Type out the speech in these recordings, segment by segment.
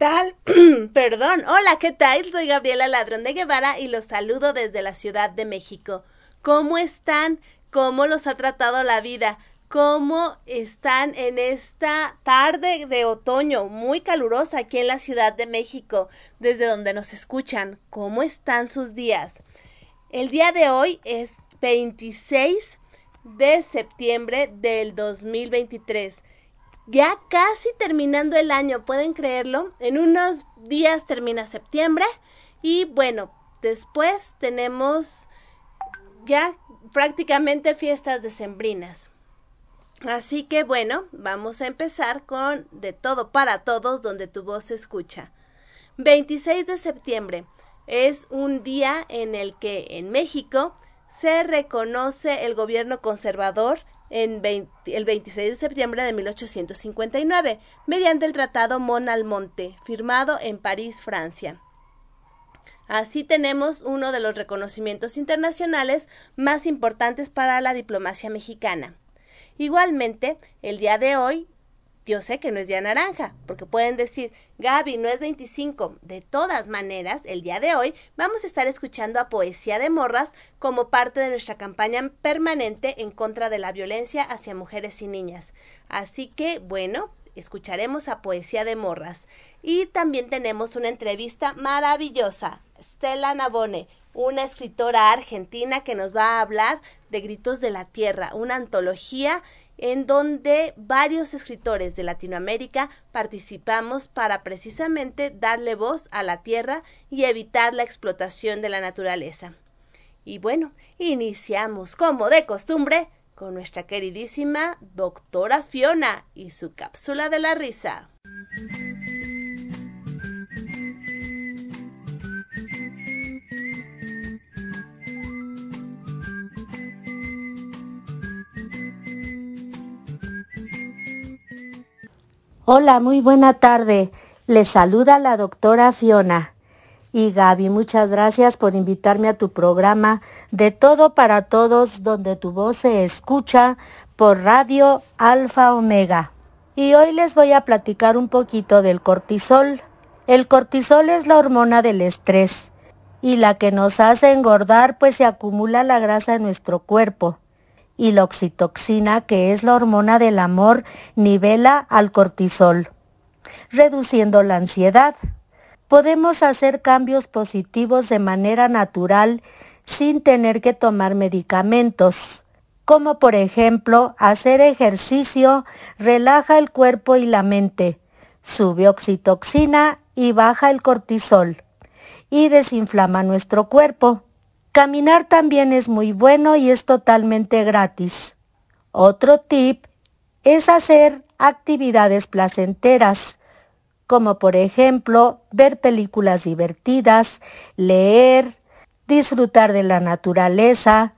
¿qué tal? Perdón, hola, ¿qué tal? Soy Gabriela Ladrón de Guevara y los saludo desde la Ciudad de México. ¿Cómo están? ¿Cómo los ha tratado la vida? ¿Cómo están en esta tarde de otoño muy calurosa aquí en la Ciudad de México, desde donde nos escuchan? ¿Cómo están sus días? El día de hoy es 26 de septiembre del 2023 ya casi terminando el año, pueden creerlo. En unos días termina septiembre y bueno, después tenemos ya prácticamente fiestas decembrinas. Así que bueno, vamos a empezar con De todo para todos donde tu voz se escucha. 26 de septiembre es un día en el que en México se reconoce el gobierno conservador en el 26 de septiembre de 1859, mediante el Tratado Mon-Almonte, firmado en París, Francia. Así tenemos uno de los reconocimientos internacionales más importantes para la diplomacia mexicana. Igualmente, el día de hoy yo sé que no es día naranja, porque pueden decir, Gaby, no es 25. De todas maneras, el día de hoy vamos a estar escuchando a Poesía de Morras como parte de nuestra campaña permanente en contra de la violencia hacia mujeres y niñas. Así que, bueno, escucharemos a Poesía de Morras. Y también tenemos una entrevista maravillosa. Stella Navone, una escritora argentina que nos va a hablar de Gritos de la Tierra, una antología en donde varios escritores de Latinoamérica participamos para precisamente darle voz a la tierra y evitar la explotación de la naturaleza. Y bueno, iniciamos como de costumbre con nuestra queridísima doctora Fiona y su cápsula de la risa. Hola, muy buena tarde. Les saluda la doctora Fiona. Y Gaby, muchas gracias por invitarme a tu programa de Todo para Todos, donde tu voz se escucha por Radio Alfa Omega. Y hoy les voy a platicar un poquito del cortisol. El cortisol es la hormona del estrés y la que nos hace engordar pues se acumula la grasa en nuestro cuerpo y la oxitoxina, que es la hormona del amor, nivela al cortisol, reduciendo la ansiedad. Podemos hacer cambios positivos de manera natural sin tener que tomar medicamentos, como por ejemplo hacer ejercicio relaja el cuerpo y la mente, sube oxitoxina y baja el cortisol y desinflama nuestro cuerpo. Caminar también es muy bueno y es totalmente gratis. Otro tip es hacer actividades placenteras, como por ejemplo ver películas divertidas, leer, disfrutar de la naturaleza,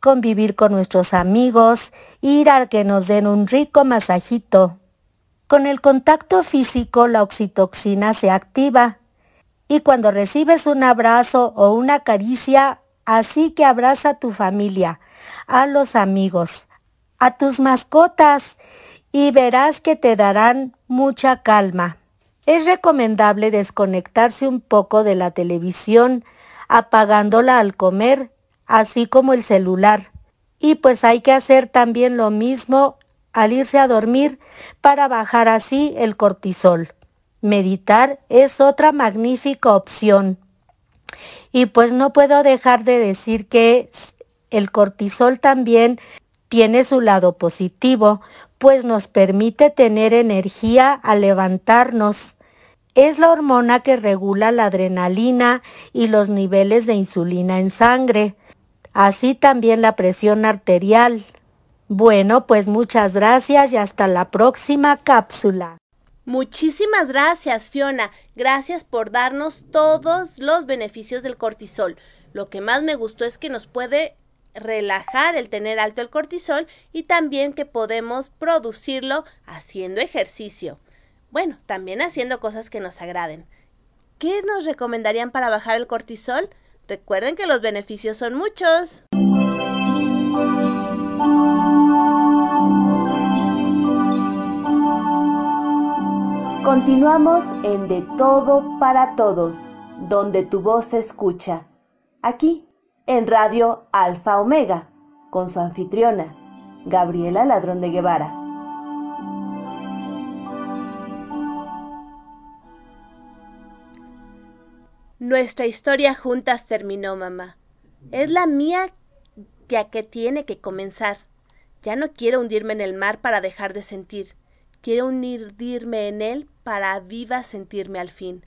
convivir con nuestros amigos, ir a que nos den un rico masajito. Con el contacto físico la oxitoxina se activa y cuando recibes un abrazo o una caricia Así que abraza a tu familia, a los amigos, a tus mascotas y verás que te darán mucha calma. Es recomendable desconectarse un poco de la televisión, apagándola al comer, así como el celular. Y pues hay que hacer también lo mismo al irse a dormir para bajar así el cortisol. Meditar es otra magnífica opción. Y pues no puedo dejar de decir que el cortisol también tiene su lado positivo, pues nos permite tener energía al levantarnos. Es la hormona que regula la adrenalina y los niveles de insulina en sangre, así también la presión arterial. Bueno, pues muchas gracias y hasta la próxima cápsula. Muchísimas gracias, Fiona. Gracias por darnos todos los beneficios del cortisol. Lo que más me gustó es que nos puede relajar el tener alto el cortisol y también que podemos producirlo haciendo ejercicio. Bueno, también haciendo cosas que nos agraden. ¿Qué nos recomendarían para bajar el cortisol? Recuerden que los beneficios son muchos. Continuamos en De Todo para Todos, donde tu voz se escucha. Aquí, en Radio Alfa Omega, con su anfitriona, Gabriela Ladrón de Guevara. Nuestra historia juntas terminó, mamá. Es la mía que a que tiene que comenzar. Ya no quiero hundirme en el mar para dejar de sentir. Quiero hundirme en él para viva sentirme al fin.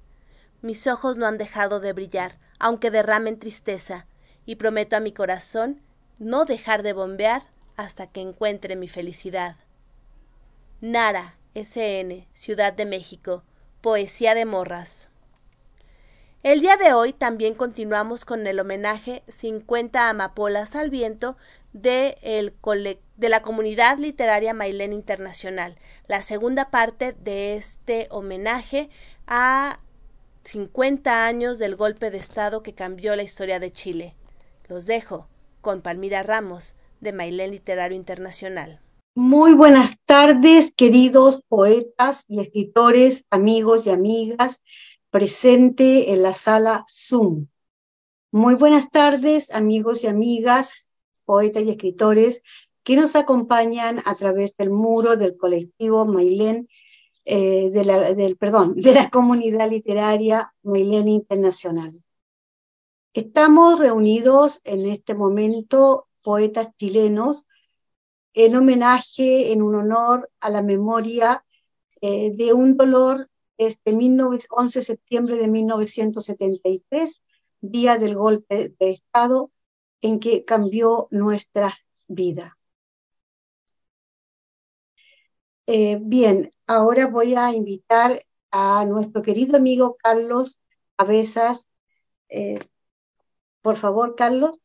Mis ojos no han dejado de brillar, aunque derramen tristeza, y prometo a mi corazón no dejar de bombear hasta que encuentre mi felicidad. Nara, SN, Ciudad de México, Poesía de Morras. El día de hoy también continuamos con el homenaje 50 amapolas al viento de, la comunidad literaria Mailén Internacional, la segunda parte de este homenaje a 50 años del golpe de Estado que cambió la historia de Chile. Los dejo con Palmira Ramos, de Mailén Literario Internacional. Muy buenas tardes, queridos poetas y escritores, amigos y amigas, presente en la sala Zoom. Muy buenas tardes, amigos y amigas, poetas y escritores que nos acompañan a través del muro del colectivo Mailén, eh, de la, del, perdón, de la comunidad literaria Mailén Internacional. Estamos reunidos en este momento, poetas chilenos, en homenaje, en un honor a la memoria eh, de un dolor este 11 de septiembre de 1973, día del golpe de Estado en que cambió nuestra vida. Eh, bien, ahora voy a invitar a nuestro querido amigo Carlos Cabezas. Eh, por favor, Carlos.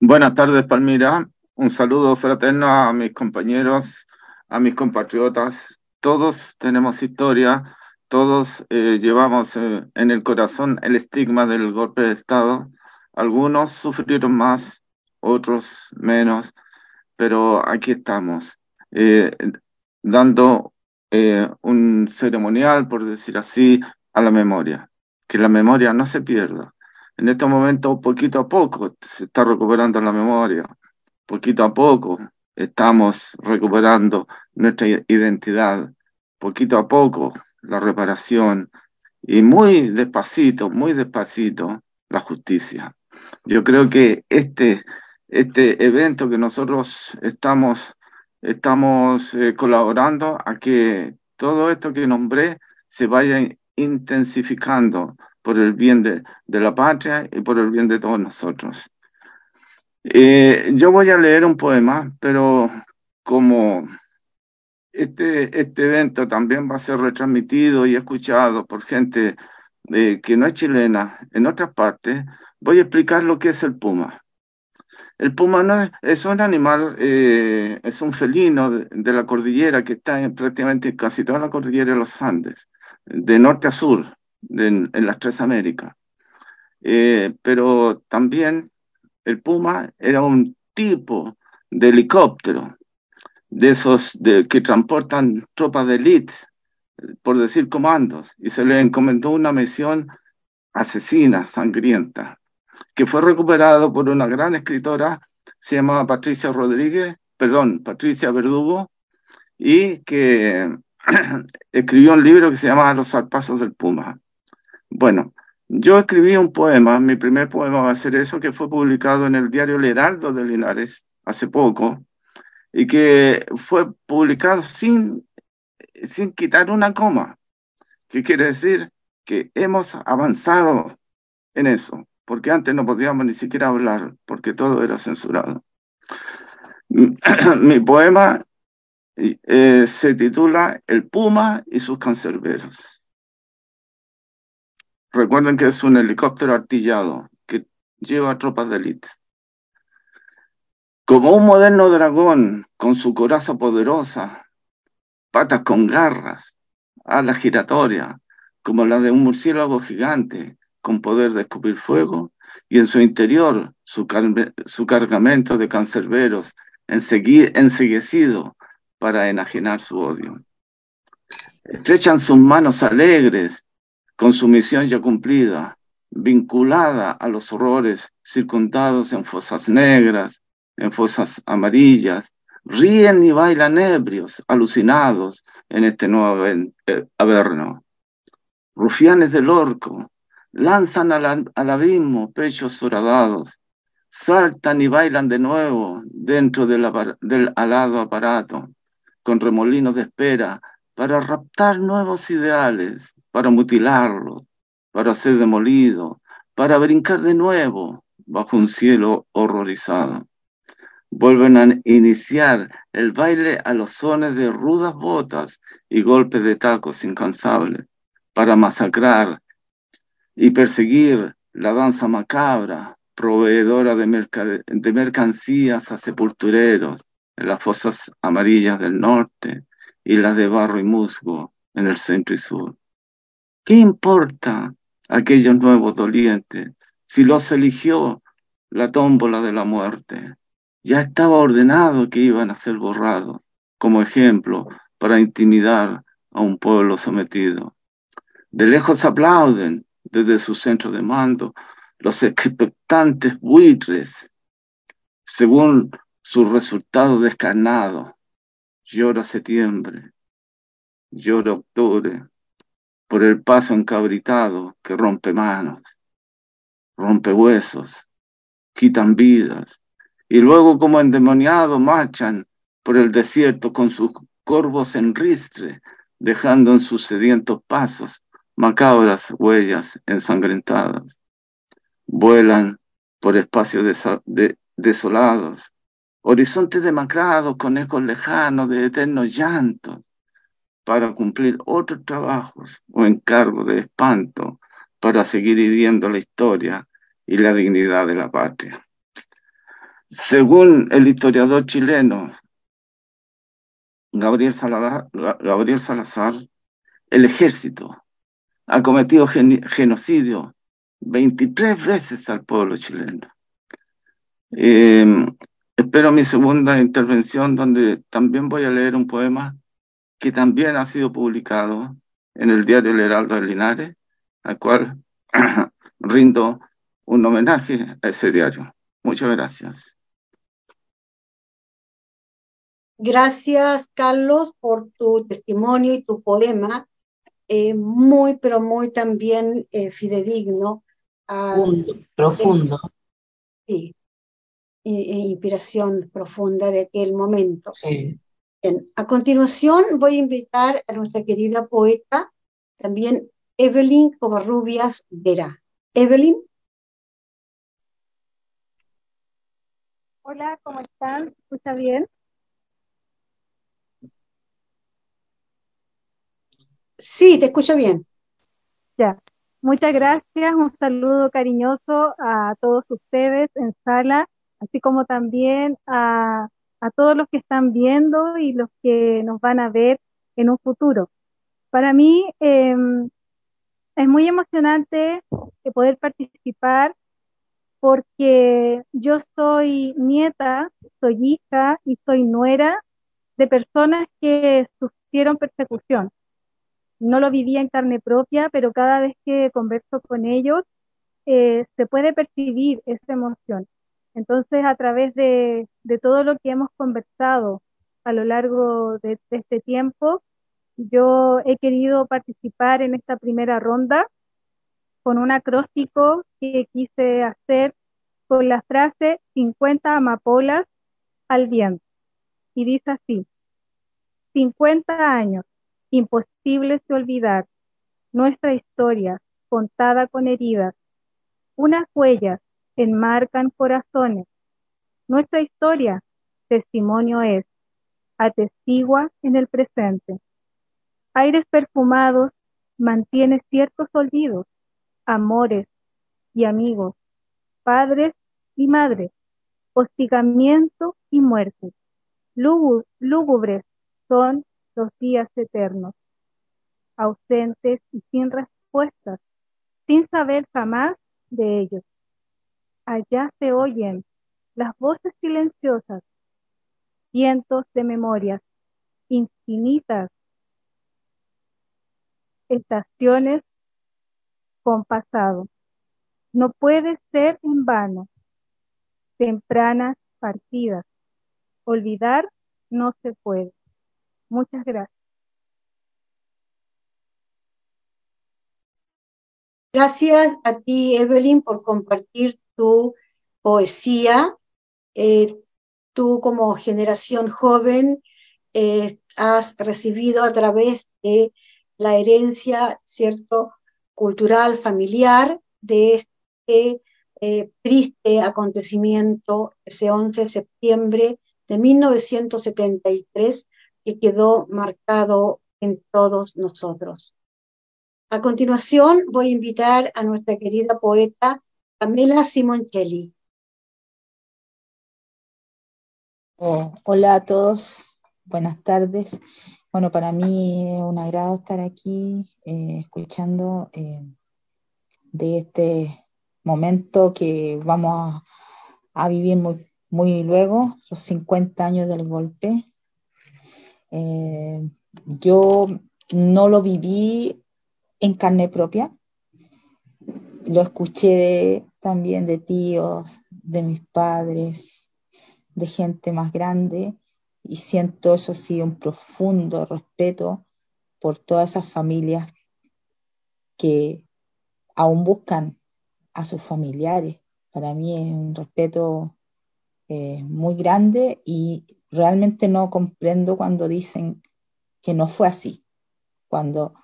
Buenas tardes, Palmira. Un saludo fraterno a mis compañeros, a mis compatriotas. Todos tenemos historia, todos eh, llevamos en el corazón el estigma del golpe de Estado algunos sufrieron más, otros menos, pero aquí estamos, eh, dando eh, un ceremonial, por decir así, a la memoria, que la memoria no se pierda. En este momento, poquito a poco, se está recuperando la memoria, poquito a poco estamos recuperando nuestra identidad, poquito a poco la reparación y muy despacito, muy despacito la justicia. Yo creo que este, este evento que nosotros estamos, estamos eh, colaborando a que todo esto que nombré se vaya intensificando por el bien de, la patria y por el bien de todos nosotros. Eh, yo voy a leer un poema, pero como este, este evento también va a ser retransmitido y escuchado por gente eh, que no es chilena en otras partes, voy a explicar lo que es el puma. El puma no es, un animal, eh, es un felino de, la cordillera que está en, prácticamente en casi toda la cordillera de los Andes, de norte a sur, en, las tres Américas. Eh, pero también el puma era un tipo de helicóptero, de esos que transportan tropas de élite, por decir comandos, y se le encomendó una misión asesina, sangrienta que fue recuperado por una gran escritora, se llamaba Patricia Rodríguez, perdón, Patricia Verdugo, y que escribió un libro que se llama Los Alpazos del Puma. Bueno, yo escribí un poema, mi primer poema va a ser eso, que fue publicado en el diario El Heraldo de Linares hace poco, y que fue publicado sin, sin quitar una coma, que quiere decir que hemos avanzado en eso porque antes no podíamos ni siquiera hablar, porque todo era censurado. Mi poema eh, se titula El Puma y sus cancerberos. Recuerden que es un helicóptero artillado que lleva tropas de élite. Como un moderno dragón con su coraza poderosa, patas con garras, alas giratorias, como la de un murciélago gigante, con poder de escupir fuego, y en su interior su, cargamento de cancerberos enseguecido para enajenar su odio. Estrechan sus manos alegres con su misión ya cumplida, vinculada a los horrores circundados en fosas negras, en fosas amarillas, ríen y bailan ebrios, alucinados en este nuevo eh, averno. Rufianes del orco, lanzan al, abismo pechos horadados, saltan y bailan de nuevo dentro del, del alado aparato, con remolinos de espera, para raptar nuevos ideales, para mutilarlos, para ser demolido, para brincar de nuevo bajo un cielo horrorizado. Vuelven a iniciar el baile a los sones de rudas botas y golpes de tacos incansables, para masacrar y perseguir la danza macabra, proveedora de, mercancías a sepultureros en las fosas amarillas del norte y las de barro y musgo en el centro y sur. ¿Qué importa aquellos nuevos dolientes si los eligió la tómbola de la muerte? Ya estaba ordenado que iban a ser borrados como ejemplo para intimidar a un pueblo sometido. De lejos aplauden desde su centro de mando los expectantes buitres, según su resultado descarnado. Llora septiembre, llora octubre, por el paso encabritado que rompe manos, rompe huesos, quitan vidas, y luego como endemoniados marchan por el desierto con sus corvos en ristre, dejando en sus sedientos pasos macabras huellas ensangrentadas. Vuelan por espacios desolados, horizontes demacrados con ecos lejanos de eternos llantos, para cumplir otros trabajos o encargos de espanto para seguir hiriendo la historia y la dignidad de la patria. Según el historiador chileno Gabriel Gabriel Salazar el ejército ha cometido genocidio 23 veces al pueblo chileno. Em, espero mi segunda intervención donde también voy a leer un poema que también ha sido publicado en el diario El Heraldo de Linares, al cual rindo un homenaje a ese diario. Muchas gracias. Gracias, Carlos, por tu testimonio y tu poema eh, muy, pero muy también eh, fidedigno. profundo. sí, inspiración profunda de aquel momento. Sí. Bien, a continuación voy a invitar a nuestra querida poeta, también Evelyn Covarrubias Vera. Evelyn. Hola, ¿cómo están? ¿Escucha bien? Sí, te escucho bien. Ya. Muchas gracias. Un saludo cariñoso a todos ustedes en sala, así como también a, todos los que están viendo y los que nos van a ver en un futuro. Para mí em, es muy emocionante poder participar porque yo soy nieta, soy hija y soy nuera de personas que sufrieron persecución no lo vivía en carne propia, pero cada vez que converso con ellos, eh, se puede percibir esa emoción. Entonces, a través de, todo lo que hemos conversado a lo largo de, este tiempo, yo he querido participar en esta primera ronda con un acróstico que quise hacer con la frase 50 amapolas al viento. Y dice así, 50 años, imposibles de olvidar, nuestra historia contada con heridas, unas huellas enmarcan corazones, nuestra historia testimonio es, atestigua en el presente. Aires perfumados mantiene ciertos olvidos, amores y amigos, padres y madres, hostigamiento y muerte. Lúgubres son los días eternos, ausentes y sin respuestas, sin saber jamás de ellos. Allá se oyen las voces silenciosas, cientos de memorias infinitas estaciones con pasado. No puede ser en vano. Tempranas partidas. Olvidar no se puede. Muchas gracias. Gracias a ti, Evelyn, por compartir tu poesía. Eh, tú como generación joven eh, has recibido a través de la herencia, ¿cierto?, cultural, familiar de este eh, triste acontecimiento, ese 11 de septiembre de 1973, que quedó marcado en todos nosotros. A continuación, voy a invitar a nuestra querida poeta Pamela Simoncelli. Oh, hola a todos, buenas tardes. Bueno, para mí es un agrado estar aquí eh, escuchando eh, de este momento que vamos a, vivir muy, luego, los 50 años del golpe. Eh, yo no lo viví en carne propia. Lo escuché también de tíos, de mis padres, de gente más grande y siento eso sí un profundo respeto por todas esas familias que aún buscan a sus familiares. Para mí es un respeto eh, muy grande y realmente no comprendo cuando dicen que no fue así, cuando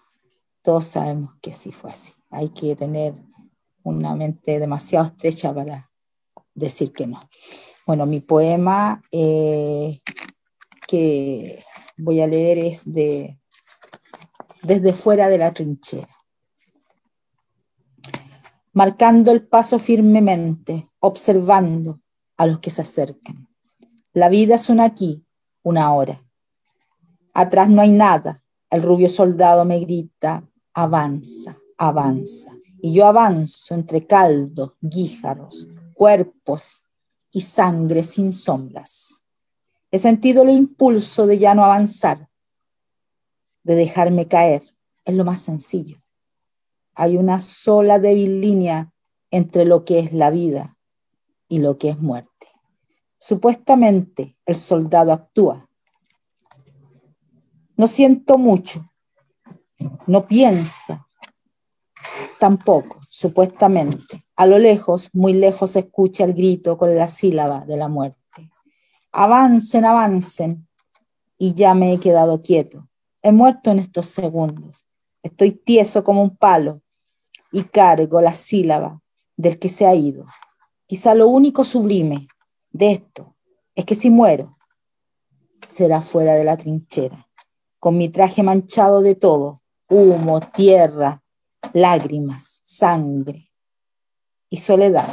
todos sabemos que sí fue así. Hay que tener una mente demasiado estrecha para decir que no. Bueno, mi poema eh, que voy a leer es de Desde fuera de la trinchera. Marcando el paso firmemente, observando a los que se acercan. La vida es una aquí, una hora. Atrás no hay nada. El rubio soldado me grita, avanza, avanza. Y yo avanzo entre caldos, guíjaros, cuerpos y sangre sin sombras. He sentido el impulso de ya no avanzar, de dejarme caer. Es lo más sencillo. Hay una sola débil línea entre lo que es la vida y lo que es muerte. Supuestamente el soldado actúa. No siento mucho, no piensa, tampoco, supuestamente. A lo lejos, muy lejos, se escucha el grito con la sílaba de la muerte. Avancen, avancen. Y ya me he quedado quieto. He muerto en estos segundos. Estoy tieso como un palo y cargo la sílaba del que se ha ido. Quizá lo único sublime de esto es que si muero, será fuera de la trinchera, con mi traje manchado de todo, humo, tierra, lágrimas, sangre y soledad,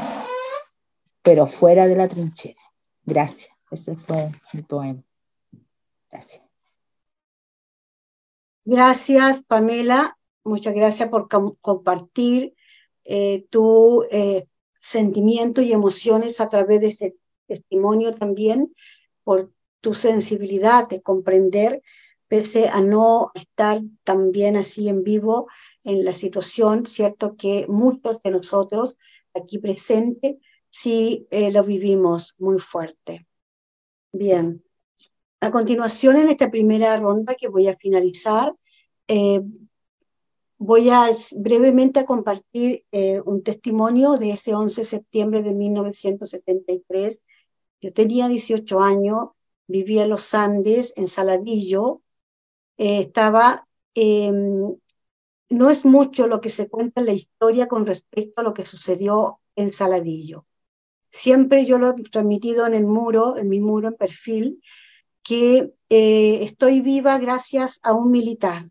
pero fuera de la trinchera. Gracias. Ese fue mi poema. Gracias. Gracias, Pamela. Muchas gracias por compartir eh, tu eh, sentimiento y emociones a través de ese testimonio también, por tu sensibilidad de comprender pese a no estar tan bien así en vivo en la situación, cierto que muchos de nosotros aquí presentes sí eh, lo vivimos muy fuerte. Bien, a continuación en esta primera ronda que voy a finalizar, eh, voy a brevemente a compartir eh, un testimonio de ese 11 de septiembre de 1973. Yo tenía 18 años, vivía en los Andes, en Saladillo, eh, estaba, em, no es mucho lo que se cuenta en la historia con respecto a lo que sucedió en Saladillo. Siempre yo lo he transmitido en el muro, en mi muro en perfil, que eh, estoy viva gracias a un militar,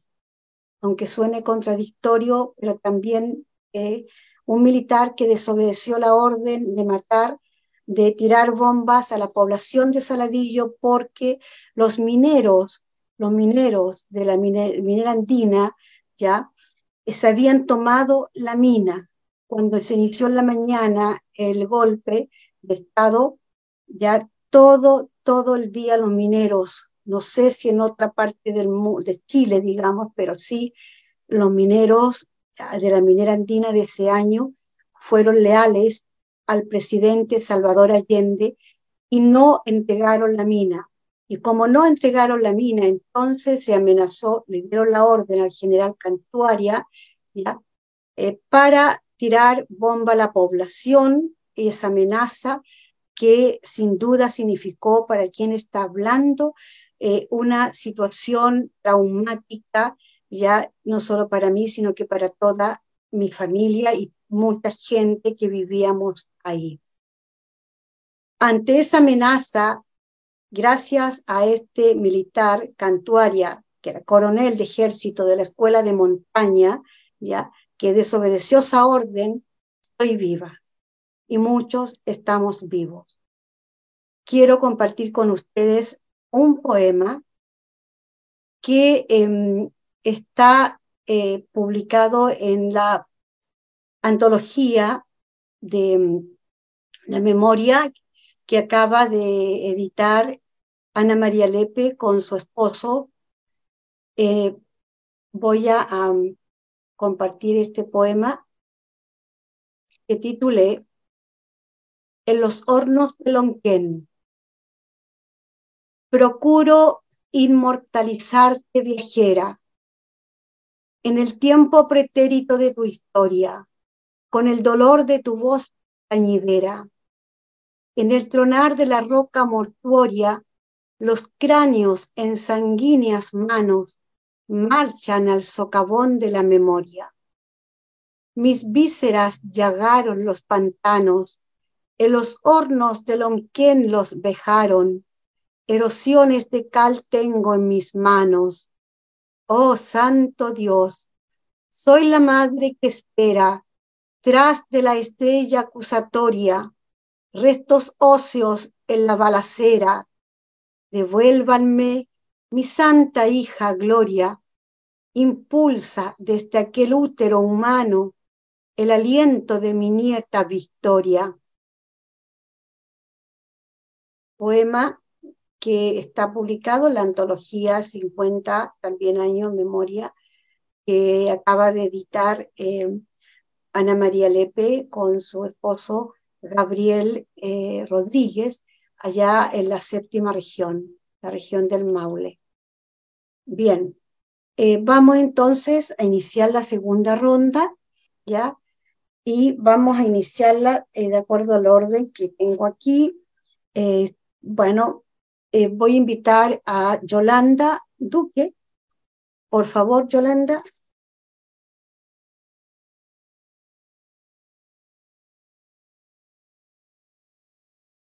aunque suene contradictorio, pero también eh, un militar que desobedeció la orden de matar, de tirar bombas a la población de Saladillo porque los mineros los mineros de la minera andina, ya, se habían tomado la mina. Cuando se inició en la mañana el golpe de Estado, ya todo, todo el día los mineros, no sé si en otra parte del, de Chile, digamos, pero sí los mineros de la minera andina de ese año fueron leales al presidente Salvador Allende y no entregaron la mina. Y como no entregaron la mina, entonces se amenazó, le dieron la orden al general Cantuaria ¿ya? Eh, para tirar bomba a la población, y esa amenaza que sin duda significó para quien está hablando eh, una situación traumática, ya no solo para mí, sino que para toda mi familia y mucha gente que vivíamos ahí. Ante esa amenaza, gracias a este militar Cantuaria, que era coronel de ejército de la escuela de montaña, ya que desobedeció esa orden, estoy viva y muchos estamos vivos. Quiero compartir con ustedes un poema que em, está eh, publicado en la antología de la memoria que acaba de editar Ana María Lepe con su esposo. Eh, voy a compartir este poema que titulé En los hornos de Lonquén. Procuro inmortalizarte viajera en el tiempo pretérito de tu historia, con el dolor de tu voz tañidera. En el tronar de la roca mortuoria, los cráneos en sanguíneas manos marchan al socavón de la memoria. Mis vísceras llagaron los pantanos, en los hornos de Lonquén los vejaron, erosiones de cal tengo en mis manos. Oh Santo Dios, soy la madre que espera, tras de la estrella acusatoria, restos óseos en la balacera. Devuélvanme mi santa hija Gloria, impulsa desde aquel útero humano el aliento de mi nieta Victoria. Poema que está publicado la antología 50, también años memoria, que acaba de editar eh, Ana María Lepe con su esposo Gabriel eh, Rodríguez, allá en la séptima región, la región del Maule. Bien, eh, vamos entonces a iniciar la segunda ronda, ¿ya? Y vamos a iniciarla eh, de acuerdo al orden que tengo aquí. Eh, voy a invitar a Yolanda Duque. Por favor, Yolanda.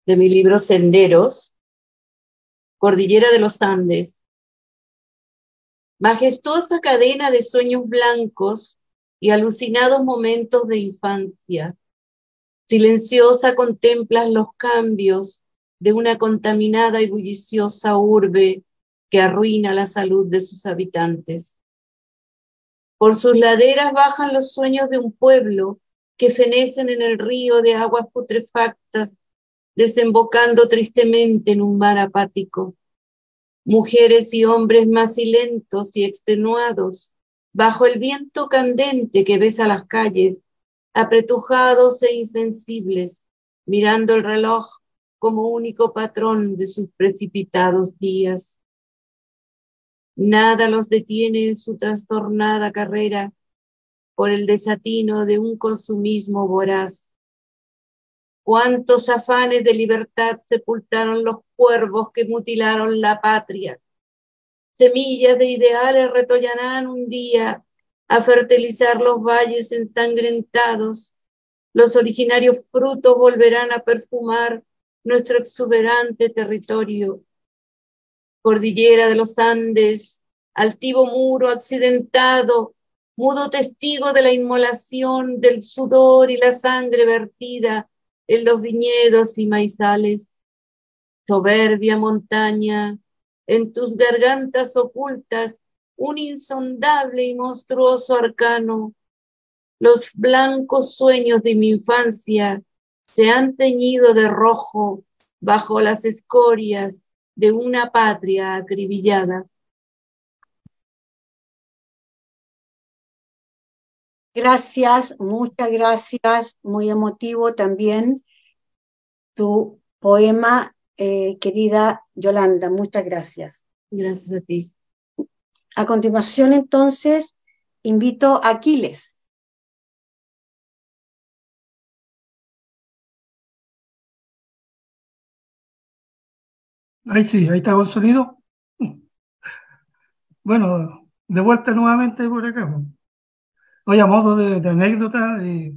De mi libro Senderos, Cordillera de los Andes, majestuosa cadena de sueños blancos y alucinados momentos de infancia. Silenciosa contemplas los cambios de una contaminada y bulliciosa urbe que arruina la salud de sus habitantes. Por sus laderas bajan los sueños de un pueblo que fenecen en el río de aguas putrefactas, desembocando tristemente en un mar apático mujeres y hombres macilentos y extenuados, bajo el viento candente que besa las calles, apretujados e insensibles, mirando el reloj como único patrón de sus precipitados días. Nada los detiene en su trastornada carrera por el desatino de un consumismo voraz Cuántos afanes de libertad sepultaron los cuervos que mutilaron la patria. Semillas de ideales retollarán un día a fertilizar los valles ensangrentados. Los originarios frutos volverán a perfumar nuestro exuberante territorio. Cordillera de los Andes, altivo muro accidentado, mudo testigo de la inmolación, del sudor y la sangre vertida en los viñedos y maizales. Soberbia montaña, en tus gargantas ocultas un insondable y monstruoso arcano. Los blancos sueños de mi infancia se han teñido de rojo bajo las escorias de una patria acribillada. Gracias, muchas gracias, muy emotivo también tu poema, eh, querida Yolanda, muchas gracias. Gracias a ti. A continuación, entonces, invito a Aquiles. Ahí sí, ahí está el sonido. Bueno, de vuelta nuevamente por acá. pues. Hoy a modo de, de anécdota, eh,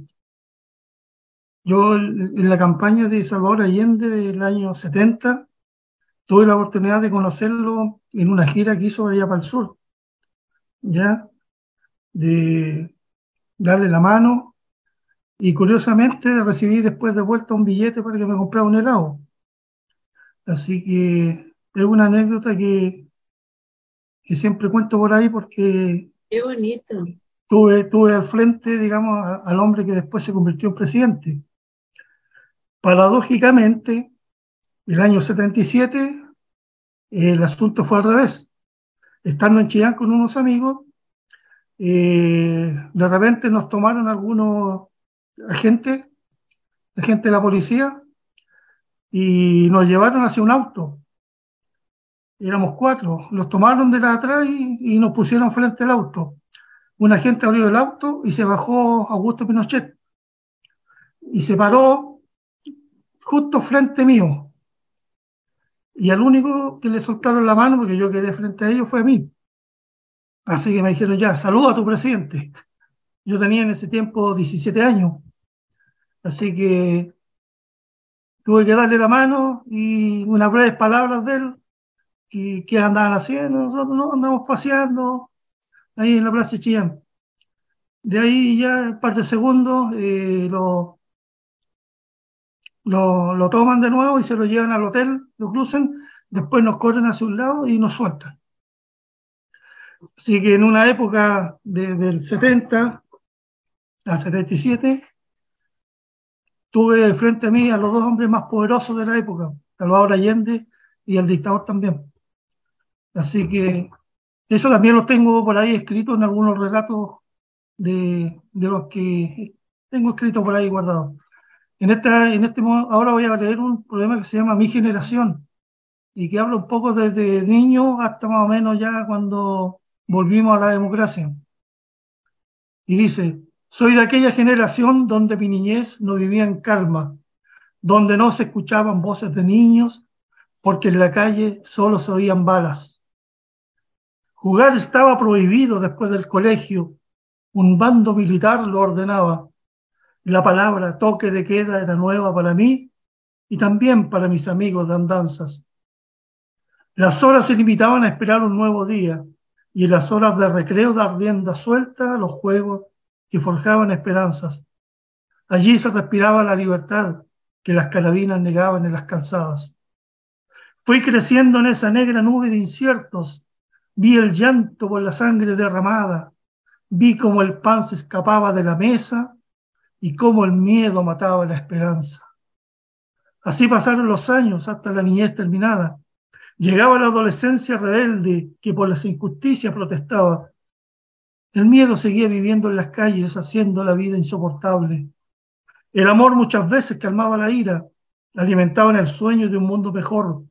yo en la campaña de Salvador Allende del año 70 tuve la oportunidad de conocerlo en una gira que hizo allá para el sur, ya, de darle la mano y curiosamente recibí después de vuelta un billete para que me comprara un helado. Así que es una anécdota que, que siempre cuento por ahí porque Qué bonito. tuve, tuve al frente, digamos, a- al hombre que después se convirtió en presidente. Paradójicamente, el año 77, el asunto fue al revés. Estando en Chillán con unos amigos, eh, de repente nos tomaron algunos agentes, agentes de la policía, y nos llevaron hacia un auto. Éramos cuatro, los tomaron de atrás y, y nos pusieron frente al auto. Un agente abrió el auto y se bajó Augusto Pinochet y se paró justo frente mío. Y al único que le soltaron la mano, porque yo quedé frente a ellos, fue a mí. Así que me dijeron ya, saluda a tu presidente. Yo tenía en ese tiempo 17 años. Así que tuve que darle la mano y unas breves palabras de él. ¿Qué, qué andaban haciendo? Nosotros no, andamos paseando ahí en la Plaza Chillán. De ahí ya un par de segundos eh, lo, lo, lo toman de nuevo y se lo llevan al hotel, lo cruzan, después nos corren hacia un lado y nos sueltan. Así que en una época de- del 70 al 77, tuve frente a mí a los dos hombres más poderosos de la época, Salvador Allende y el dictador también. Así que eso también lo tengo por ahí escrito en algunos relatos de, los que tengo escrito por ahí guardados. En esta, en este ahora voy a leer un poema que se llama Mi generación y que habla un poco desde niño hasta más o menos ya cuando volvimos a la democracia. Y dice, soy de aquella generación donde mi niñez no vivía en calma, donde no se escuchaban voces de niños, porque en la calle solo se oían balas. Jugar estaba prohibido después del colegio, un bando militar lo ordenaba. La palabra toque de queda era nueva para mí y también para mis amigos de andanzas. Las horas se limitaban a esperar un nuevo día y en las horas de recreo dar rienda suelta a los juegos forjaban esperanzas. Allí se respiraba la libertad que las carabinas negaban en las calzadas. Fui creciendo en esa negra nube de inciertos, vi el llanto por la sangre derramada, vi cómo el pan se escapaba de la mesa y cómo el miedo mataba la esperanza. Así pasaron los años hasta la niñez terminada. Llegaba la adolescencia rebelde que por las injusticias protestaba. El miedo seguía viviendo en las calles, haciendo la vida insoportable. El amor muchas veces calmaba la ira, alimentaban el sueño de un mundo mejor.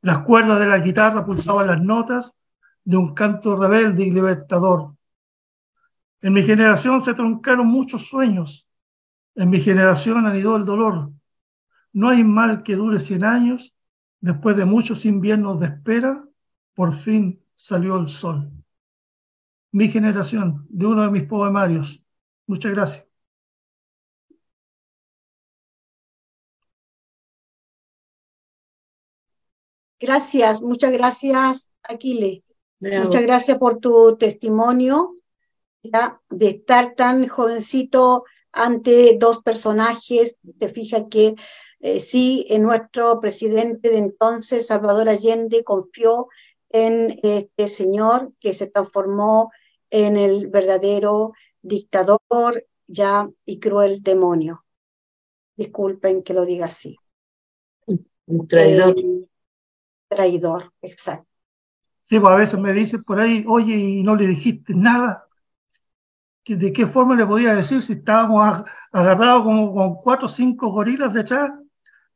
Las cuerdas de la guitarra pulsaban las notas de un canto rebelde y libertador. En mi generación se truncaron muchos sueños. En mi generación anidó el dolor. No hay mal que dure cien años. Después de muchos inviernos de espera, por fin salió el sol. Mi generación, de uno de mis poemarios. Muchas gracias. Gracias, muchas gracias, Aquile. Bravo. Muchas gracias por tu testimonio ya, de estar tan jovencito ante dos personajes. Te fijas que eh, sí, en nuestro presidente de entonces, Salvador Allende, confió en este señor que se transformó en el verdadero dictador ya y cruel demonio. Disculpen que lo diga así. Un traidor. Eh, traidor, exacto. Sí, pues a veces me dicen por ahí, oye, y no le dijiste nada. de qué forma le podía decir si estábamos agarrados como con cuatro o cinco gorilas detrás.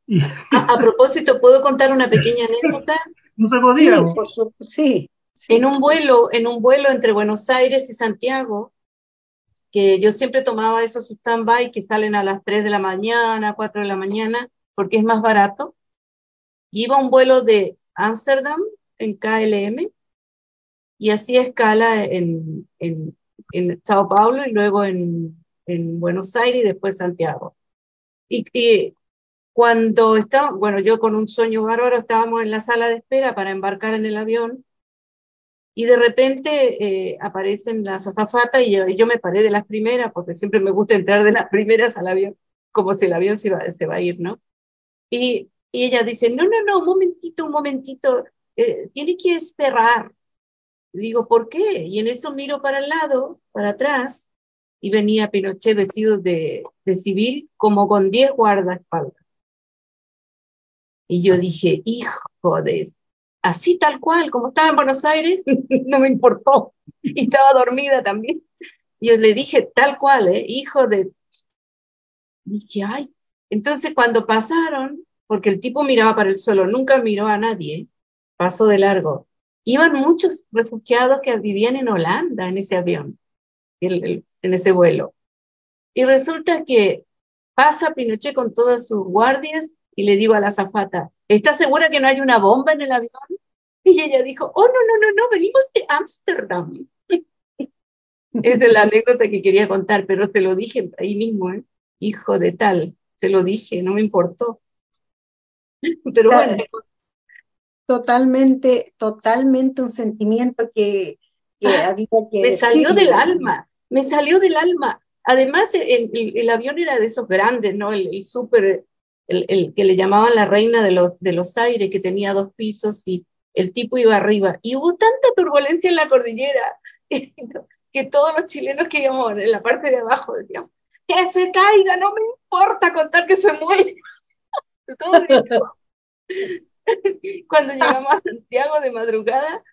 Y... A, propósito, ¿puedo contar una pequeña anécdota? no se podía. Sí, sí, En un vuelo, en un vuelo entre Buenos Aires y Santiago, que yo siempre tomaba esos stand-by que salen a las 3 de la mañana, 4 de la mañana, porque es más barato. Iba un vuelo de Ámsterdam en KLM y hacía escala en, en, en Sao Paulo y luego en, en, Buenos Aires y después Santiago. Y, y cuando estaba, bueno, yo con un sueño bárbaro estábamos en la sala de espera para embarcar en el avión y de repente eh, aparecen las azafatas y yo, me paré de las primeras porque siempre me gusta entrar de las primeras al avión, como si el avión se va, se va a ir, ¿no? Y, y ella dice, no, no, no, un momentito, un momentito, eh, tiene que esperar. Digo, ¿por qué? Y en eso miro para el lado, para atrás, y venía Pinochet vestido de, de civil como con 10 guardaespaldas. Y yo dije, hijo de... Así tal cual, como estaba en Buenos Aires, no me importó. Y estaba dormida también. Yo le dije, tal cual, ¿eh? hijo de... Y dije, ay. Entonces cuando pasaron, porque el tipo miraba para el suelo, nunca miró a nadie, pasó de largo. Iban muchos refugiados que vivían en Holanda en ese avión, en ese vuelo. Y resulta que pasa Pinochet con todos sus guardias y le digo a la zafata, ¿estás segura que no hay una bomba en el avión? Y ella dijo, oh, no, no, no, no, venimos de Ámsterdam. es de la anécdota que quería contar, pero te lo dije ahí mismo, ¿eh? hijo de tal, se lo dije, no me importó. pero bueno. Totalmente, totalmente un sentimiento que, ah, había que... Me salió del alma, me salió del alma. Además, el, el, avión era de esos grandes, ¿no? El, el súper el, que le llamaban la reina de los, de los aires, que tenía dos pisos y el tipo iba arriba. Y hubo tanta turbulencia en la cordillera que todos los chilenos que íbamos en la parte de abajo decíamos, que se caiga, no me importa contar que se muere. Cuando llegamos a Santiago de madrugada,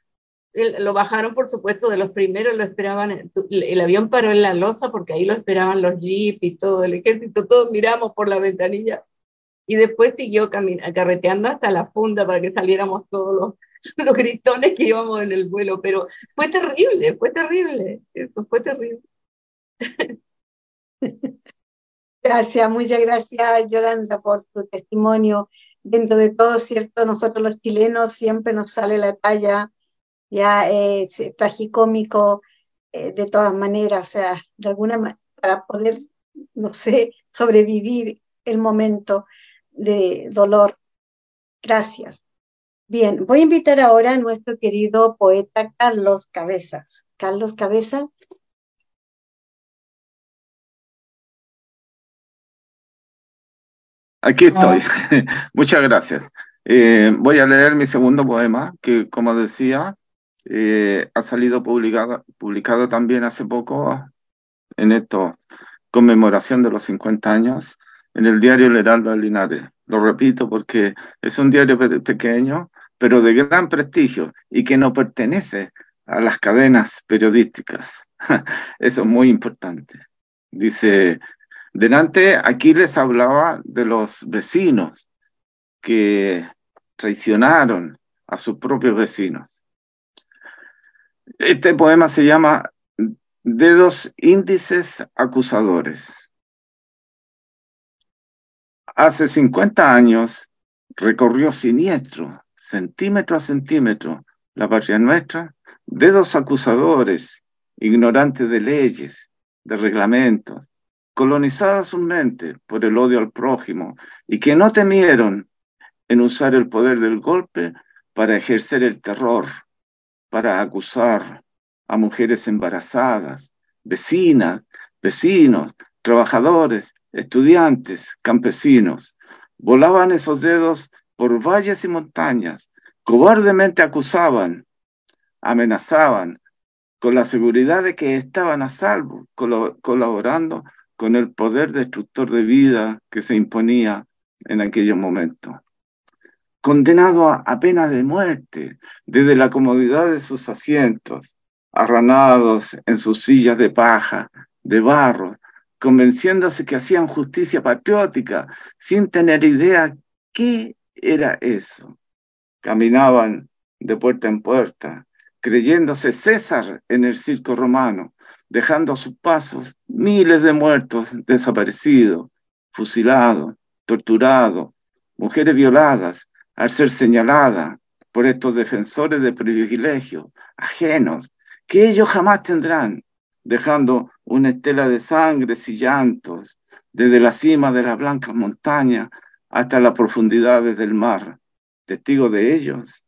lo bajaron, por supuesto, de los primeros, lo esperaban, el, avión paró en la loza porque ahí lo esperaban los jeep y todo el ejército, todos miramos por la ventanilla y después siguió carreteando hasta la funda para que saliéramos todos los, los gritones que íbamos en el vuelo, pero fue terrible, fue terrible, fue terrible. Gracias, muchas gracias Yolanda por tu testimonio. Dentro de todo, cierto, nosotros los chilenos siempre nos sale la talla, ya es tragicómico eh, de todas maneras, o sea, de alguna manera, para poder, no sé, sobrevivir el momento de dolor. Gracias. Bien, voy a invitar ahora a nuestro querido poeta Carlos Cabezas. Carlos Cabeza. Aquí estoy. Muchas gracias. Eh, voy a leer mi segundo poema, que como decía, eh, ha salido publicado, publicado también hace poco en esto, conmemoración de los 50 años en el diario El Heraldo de Linares. Lo repito porque es un diario pequeño, pero de gran prestigio y que no pertenece a las cadenas periodísticas. Eso es muy importante. Dice, delante aquí les hablaba de los vecinos que traicionaron a sus propios vecinos. Este poema se llama Dedos índices acusadores. Hace 50 años recorrió siniestro, centímetro a centímetro, la patria nuestra, dedos acusadores, ignorantes de leyes, de reglamentos, colonizadas sus mentes por el odio al prójimo y que no temieron en usar el poder del golpe para ejercer el terror, para acusar a mujeres embarazadas, vecinas, vecinos, trabajadores, estudiantes, campesinos. Volaban esos dedos por valles y montañas, cobardemente acusaban, amenazaban, con la seguridad de que estaban a salvo, colaborando con el poder destructor de vida que se imponía en aquellos momentos. Condenado a, pena de muerte desde la comodidad de sus asientos, arranados en sus sillas de paja, de barro, convenciéndose que hacían justicia patriótica, sin tener idea qué era eso. Caminaban de puerta en puerta, creyéndose César en el circo romano, dejando a sus pasos miles de muertos desaparecidos, fusilados, torturados, mujeres violadas al ser señaladas por estos defensores de privilegios ajenos que ellos jamás tendrán, dejando una estela de sangres y llantos desde la cima de las blancas montañas hasta las profundidades del mar. Testigo de ellos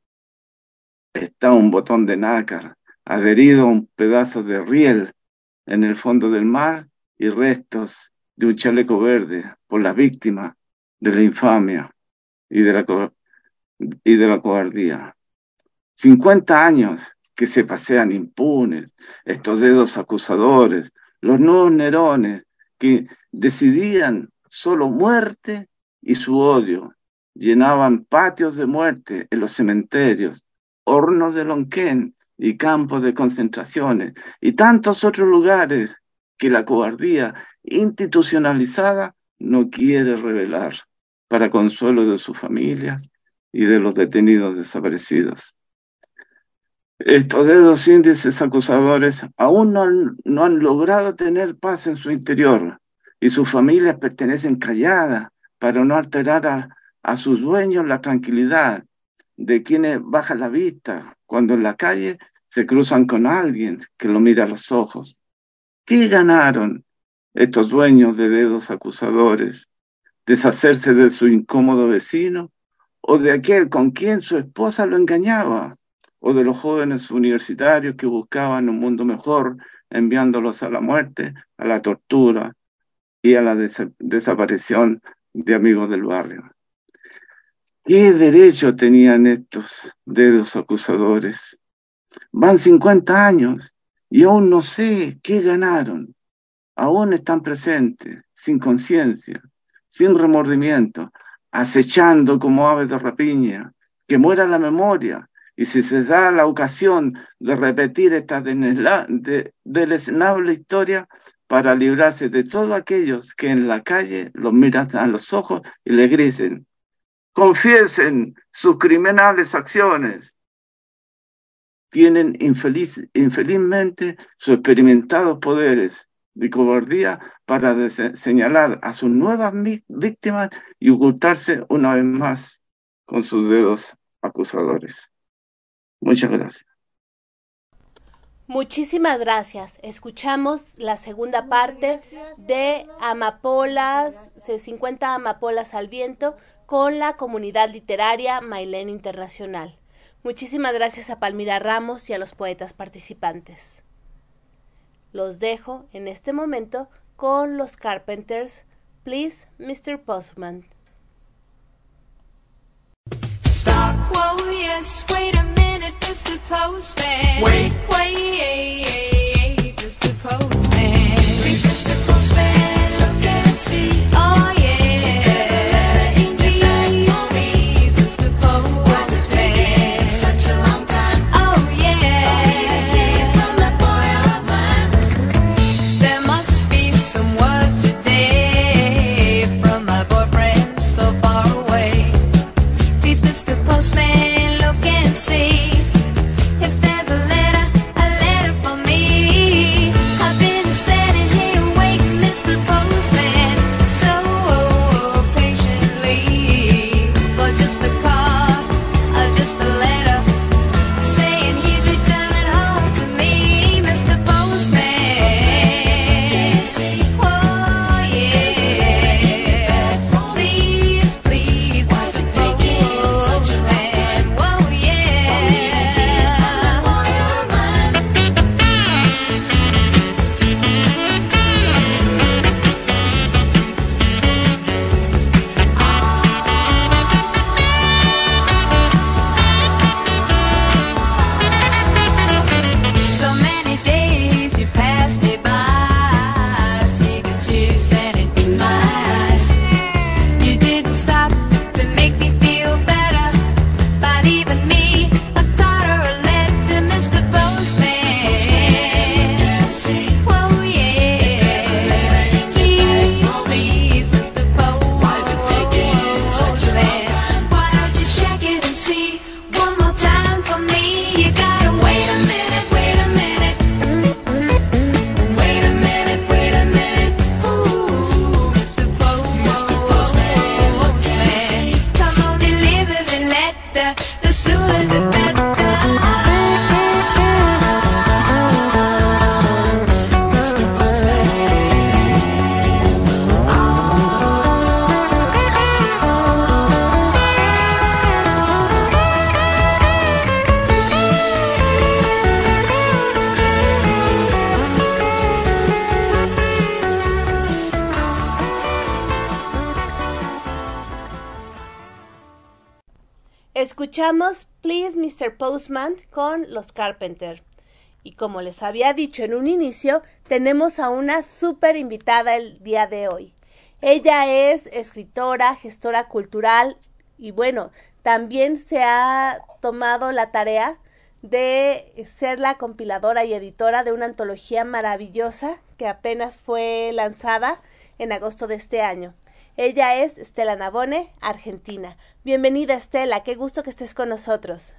está un botón de nácar adherido a un pedazo de riel en el fondo del mar y restos de un chaleco verde por la víctima de la infamia y de la, y de la cobardía. 50 años que se pasean impunes, estos dedos acusadores, los nuevos Nerones que decidían solo muerte y su odio, llenaban patios de muerte en los cementerios, hornos de Lonquén y campos de concentraciones y tantos otros lugares que la cobardía institucionalizada no quiere revelar para consuelo de sus familias y de los detenidos desaparecidos. Estos dedos índices acusadores aún no han, no han logrado tener paz en su interior y sus familias pertenecen calladas para no alterar a, sus dueños la tranquilidad de quienes bajan la vista cuando en la calle se cruzan con alguien que lo mira a los ojos. ¿Qué ganaron estos dueños de dedos acusadores? ¿Deshacerse de su incómodo vecino o de aquel con quien su esposa lo engañaba? ¿O de los jóvenes universitarios que buscaban un mundo mejor enviándolos a la muerte, a la tortura y a la des desaparición de amigos del barrio? ¿Qué derecho tenían estos dedos acusadores? Van 50 años y aún no sé qué ganaron. Aún están presentes, sin conciencia, sin remordimiento, acechando como aves de rapiña, que muera la memoria. Y si se da la ocasión de repetir esta deleznable historia para librarse de todos aquellos que en la calle los miran a los ojos y le griten, confiesen sus criminales acciones. Tienen infeliz, infelizmente sus experimentados poderes de cobardía para señalar a sus nuevas víctimas y ocultarse una vez más con sus dedos acusadores. Muchas gracias. Muchísimas gracias. Escuchamos la segunda parte de Amapolas, 50 Amapolas al viento, con la comunidad literaria Mailén Internacional. Muchísimas gracias a Palmira Ramos y a los poetas participantes. Los dejo en este momento con los Carpenters. Please, Mr. Postman. Stop, whoa, yes, wait a minute, Mr. Postman. Wait, wait, Mr. Postman. Please, Mr. Postman, look and see. Escuchamos Please Mr. Postman con los Carpenter. Y como les había dicho en un inicio, tenemos a una súper invitada el día de hoy. Ella es escritora, gestora cultural y bueno, también se ha tomado la tarea de ser la compiladora y editora de una antología maravillosa que apenas fue lanzada en agosto de este año. Ella es Estela Navone, argentina. Bienvenida Estela, qué gusto que estés con nosotros.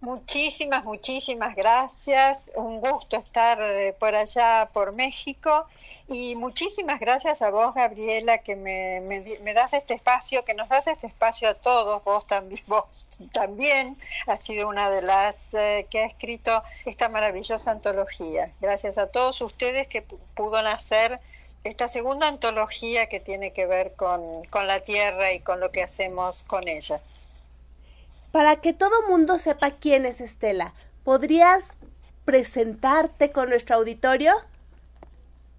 Muchísimas, muchísimas gracias. Un gusto estar eh, por allá, por México. Y muchísimas gracias a vos, Gabriela, que me, me, das este espacio, que nos das este espacio a todos. Vos también, vos también has sido una de las eh, que ha escrito esta maravillosa antología. Gracias a todos ustedes que pudo nacer esta segunda antología que tiene que ver con, con la tierra y con lo que hacemos con ella. Para que todo mundo sepa quién es Estela, ¿podrías presentarte con nuestro auditorio?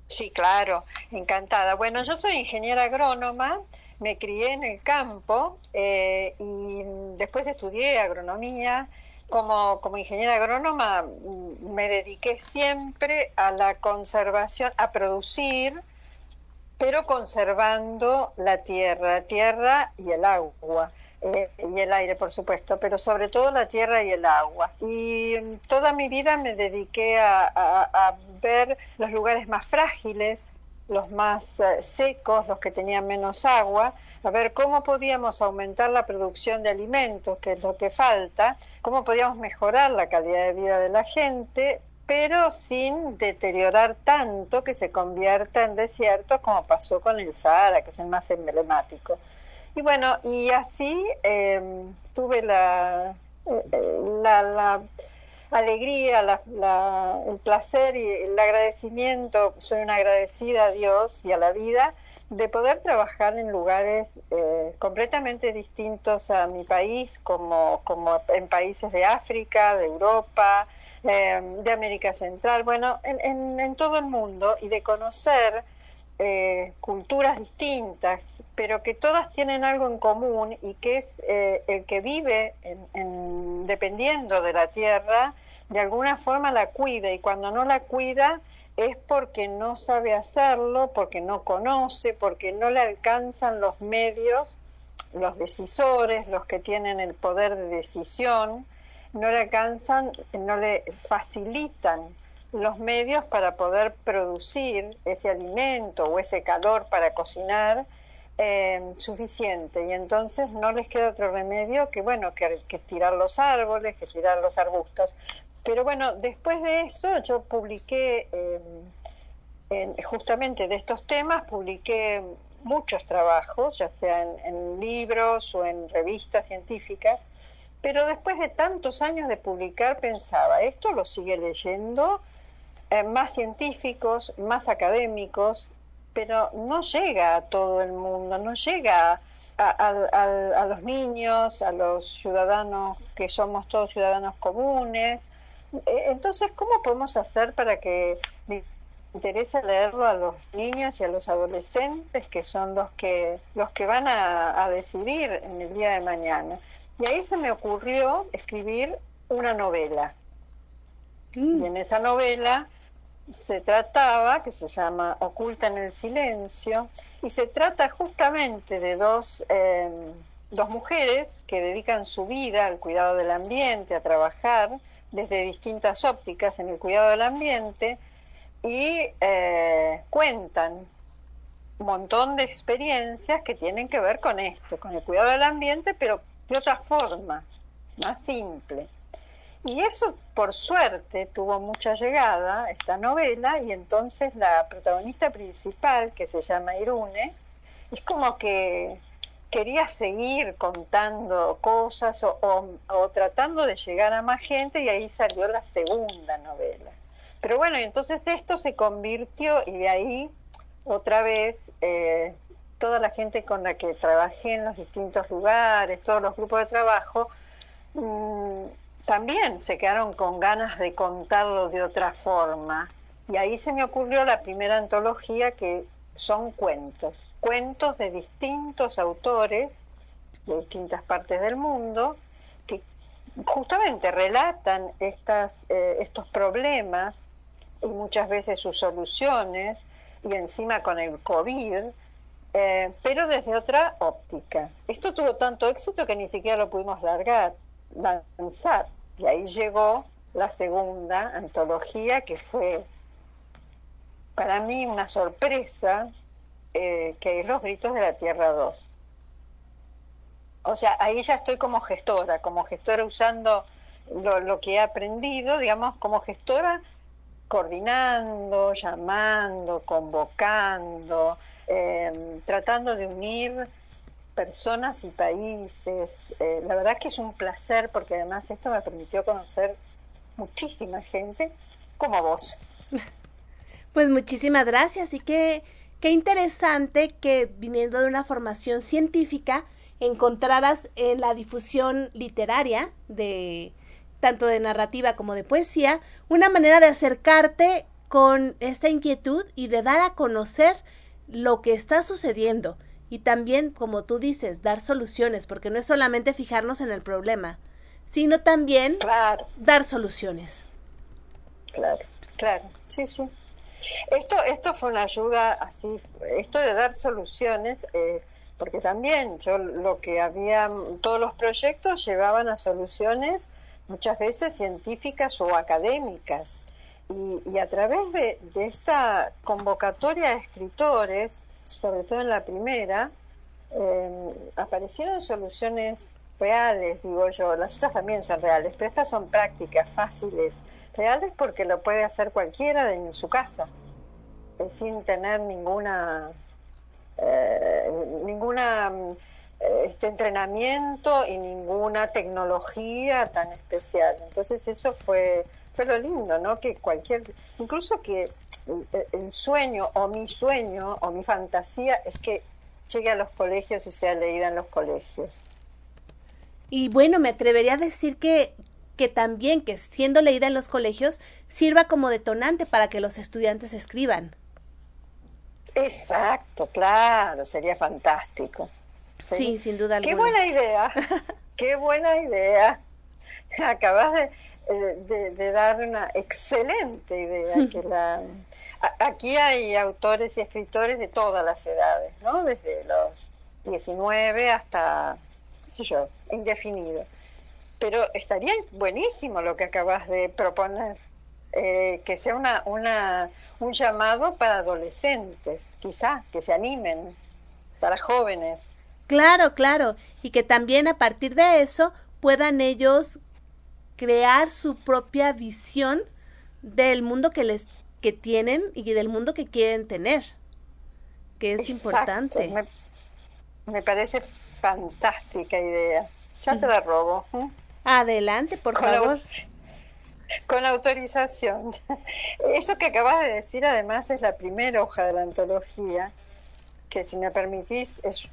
Sí, claro, encantada. Bueno, yo soy ingeniera agrónoma, me crié en el campo eh, y después estudié agronomía. Como, como ingeniera agrónoma mm, me dediqué siempre a la conservación, a producir, pero conservando la tierra, tierra y el agua. Eh, y el aire, por supuesto, pero sobre todo la tierra y el agua. Y mm, toda mi vida me dediqué a, ver los lugares más frágiles, los más eh, secos, los que tenían menos agua, a ver cómo podíamos aumentar la producción de alimentos, que es lo que falta, cómo podíamos mejorar la calidad de vida de la gente, pero sin deteriorar tanto que se convierta en desierto como pasó con el Sahara, que es el más emblemático. Y bueno, y así em, tuve la, eh, la, alegría, el placer y el agradecimiento, soy una agradecida a Dios y a la vida, de poder trabajar en lugares eh, completamente distintos a mi país, como, como en países de África, de Europa, em, de América Central, bueno, en, en, todo el mundo, y de conocer eh, culturas distintas, pero que todas tienen algo en común y que es eh, el que vive en, dependiendo de la tierra, de alguna forma la cuida. Y cuando no la cuida es porque no sabe hacerlo, porque no conoce, porque no le alcanzan los medios, los decisores, los que tienen el poder de decisión, no le alcanzan, no le facilitan los medios para poder producir ese alimento o ese calor para cocinar eh, suficiente. Y entonces no les queda otro remedio que bueno que, tirar los árboles que tirar los arbustos. Pero bueno después de eso yo publiqué eh, justamente de estos temas publiqué muchos trabajos ya sea en, en libros o en revistas científicas pero después de tantos años de publicar pensaba esto lo sigue leyendo eh, más científicos, más académicos, pero no llega a todo el mundo, no llega a, los niños, a los ciudadanos que somos todos ciudadanos comunes. Eh, entonces, ¿cómo podemos hacer para que interese leerlo a los niños y a los adolescentes que son los que los que van a, a decidir en el día de mañana? Y ahí se me ocurrió escribir una novela. Mm. Y en esa novela se trataba, que se llama Oculta en el Silencio, y se trata justamente de dos, em, dos mujeres que dedican su vida al cuidado del ambiente, a trabajar desde distintas ópticas en el cuidado del ambiente y eh, cuentan un montón de experiencias que tienen que ver con esto, con el cuidado del ambiente, pero de otra forma, más simple. Y eso, por suerte, tuvo mucha llegada, esta novela, y entonces la protagonista principal, que se llama Irune, es como que quería seguir contando cosas o, tratando de llegar a más gente y ahí salió la segunda novela. Pero bueno, entonces esto se convirtió y de ahí otra vez eh, toda la gente con la que trabajé en los distintos lugares, todos los grupos de trabajo, mmm, también se quedaron con ganas de contarlo de otra forma. Y ahí se me ocurrió la primera antología que son cuentos, cuentos de distintos autores de distintas partes del mundo justamente relatan estas, eh, estos problemas y muchas veces sus soluciones, y encima con el COVID, eh, pero desde otra óptica. Esto tuvo tanto éxito que ni siquiera lo pudimos largar, lanzar. Y ahí llegó la segunda antología, que fue para mí una sorpresa, eh, que es Los Gritos de la Tierra 2. O sea, ahí ya estoy como gestora, como gestora usando lo, lo que he aprendido, digamos, como gestora coordinando, llamando, convocando, em, tratando de unir personas y países. Eh, la verdad que es un placer porque además esto me permitió conocer muchísima gente como vos. Pues muchísimas gracias y qué, qué interesante que viniendo de una formación científica encontraras en la difusión literaria de tanto de narrativa como de poesía, una manera de acercarte con esta inquietud y de dar a conocer lo que está sucediendo y también, como tú dices, dar soluciones, porque no es solamente fijarnos en el problema, sino también dar soluciones. Claro, claro, sí, sí. Esto, esto fue una ayuda así, esto de dar soluciones, eh, porque también yo lo que había, todos los proyectos llevaban a soluciones muchas veces científicas o académicas. Y, a través de, esta convocatoria de escritores, sobre todo en la primera, eh, aparecieron soluciones reales, digo yo, las otras también son reales, pero estas son prácticas, fáciles, reales porque lo puede hacer cualquiera en su casa, eh, sin tener ninguna, eh, ninguna este entrenamiento y ninguna tecnología tan especial. Entonces eso fue, fue lo lindo, ¿no? Que cualquier, incluso que el sueño o mi sueño o mi fantasía es que llegue a los colegios y sea leída en los colegios. Y bueno, me atrevería a decir que, que también que siendo leída en los colegios sirva como detonante para que los estudiantes escriban. Exacto, claro, sería fantástico. Sí, sin duda alguna. Qué buena idea, qué buena idea. Acabas de, eh, de, dar una excelente idea. que la, aquí hay autores y escritores de todas las edades, ¿no? Desde los 19 hasta, qué sé yo, indefinido. Pero estaría buenísimo lo que acabas de proponer. Eh, que sea una, una, un llamado para adolescentes, quizás, que se animen, para jóvenes. Claro, claro, y que también a partir de eso puedan ellos crear su propia visión del mundo que les que tienen y del mundo que quieren tener, que es importante. Me, parece fantástica idea. Ya te la robo. ¿eh? Adelante, por favor. con autorización. Eso que acabas de decir además es la primera hoja de la antología, que si me permitís es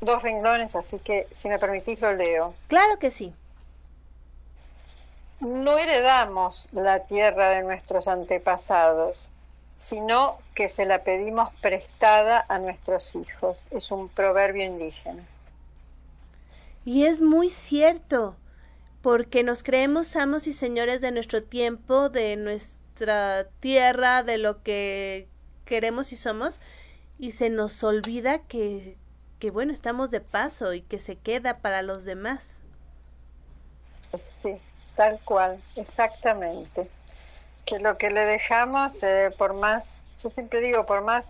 dos renglones, así que si me permitís lo leo. Claro que sí. No heredamos la tierra de nuestros antepasados, sino que se la pedimos prestada a nuestros hijos. Es un proverbio indígena. Y es muy cierto, porque nos creemos amos y señores de nuestro tiempo, de nuestra tierra, de lo que queremos y somos, y se nos olvida que que bueno, estamos de paso y que se queda para los demás. Sí, tal cual, exactamente. Que lo que le dejamos, eh, por más, yo siempre digo, por más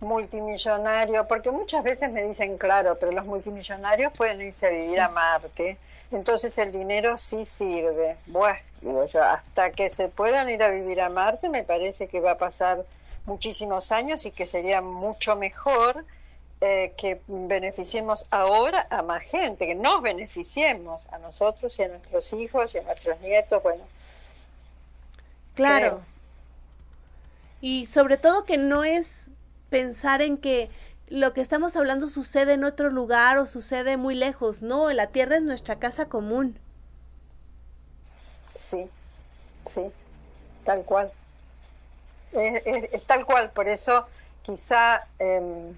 multimillonario, porque muchas veces me dicen, claro, pero los multimillonarios pueden irse a vivir a Marte, entonces el dinero sí sirve. Bueno, digo yo, hasta que se puedan ir a vivir a Marte me parece que va a pasar muchísimos años y que sería mucho mejor eh, que beneficiemos ahora a más gente, que nos beneficiemos a nosotros y a nuestros hijos y a nuestros nietos, bueno. Claro. Y sobre todo que no es pensar en que lo que estamos hablando sucede en otro lugar o sucede muy lejos, no, la tierra es nuestra casa común. Sí, sí, tal cual. Es, tal cual, por eso quizá... Em,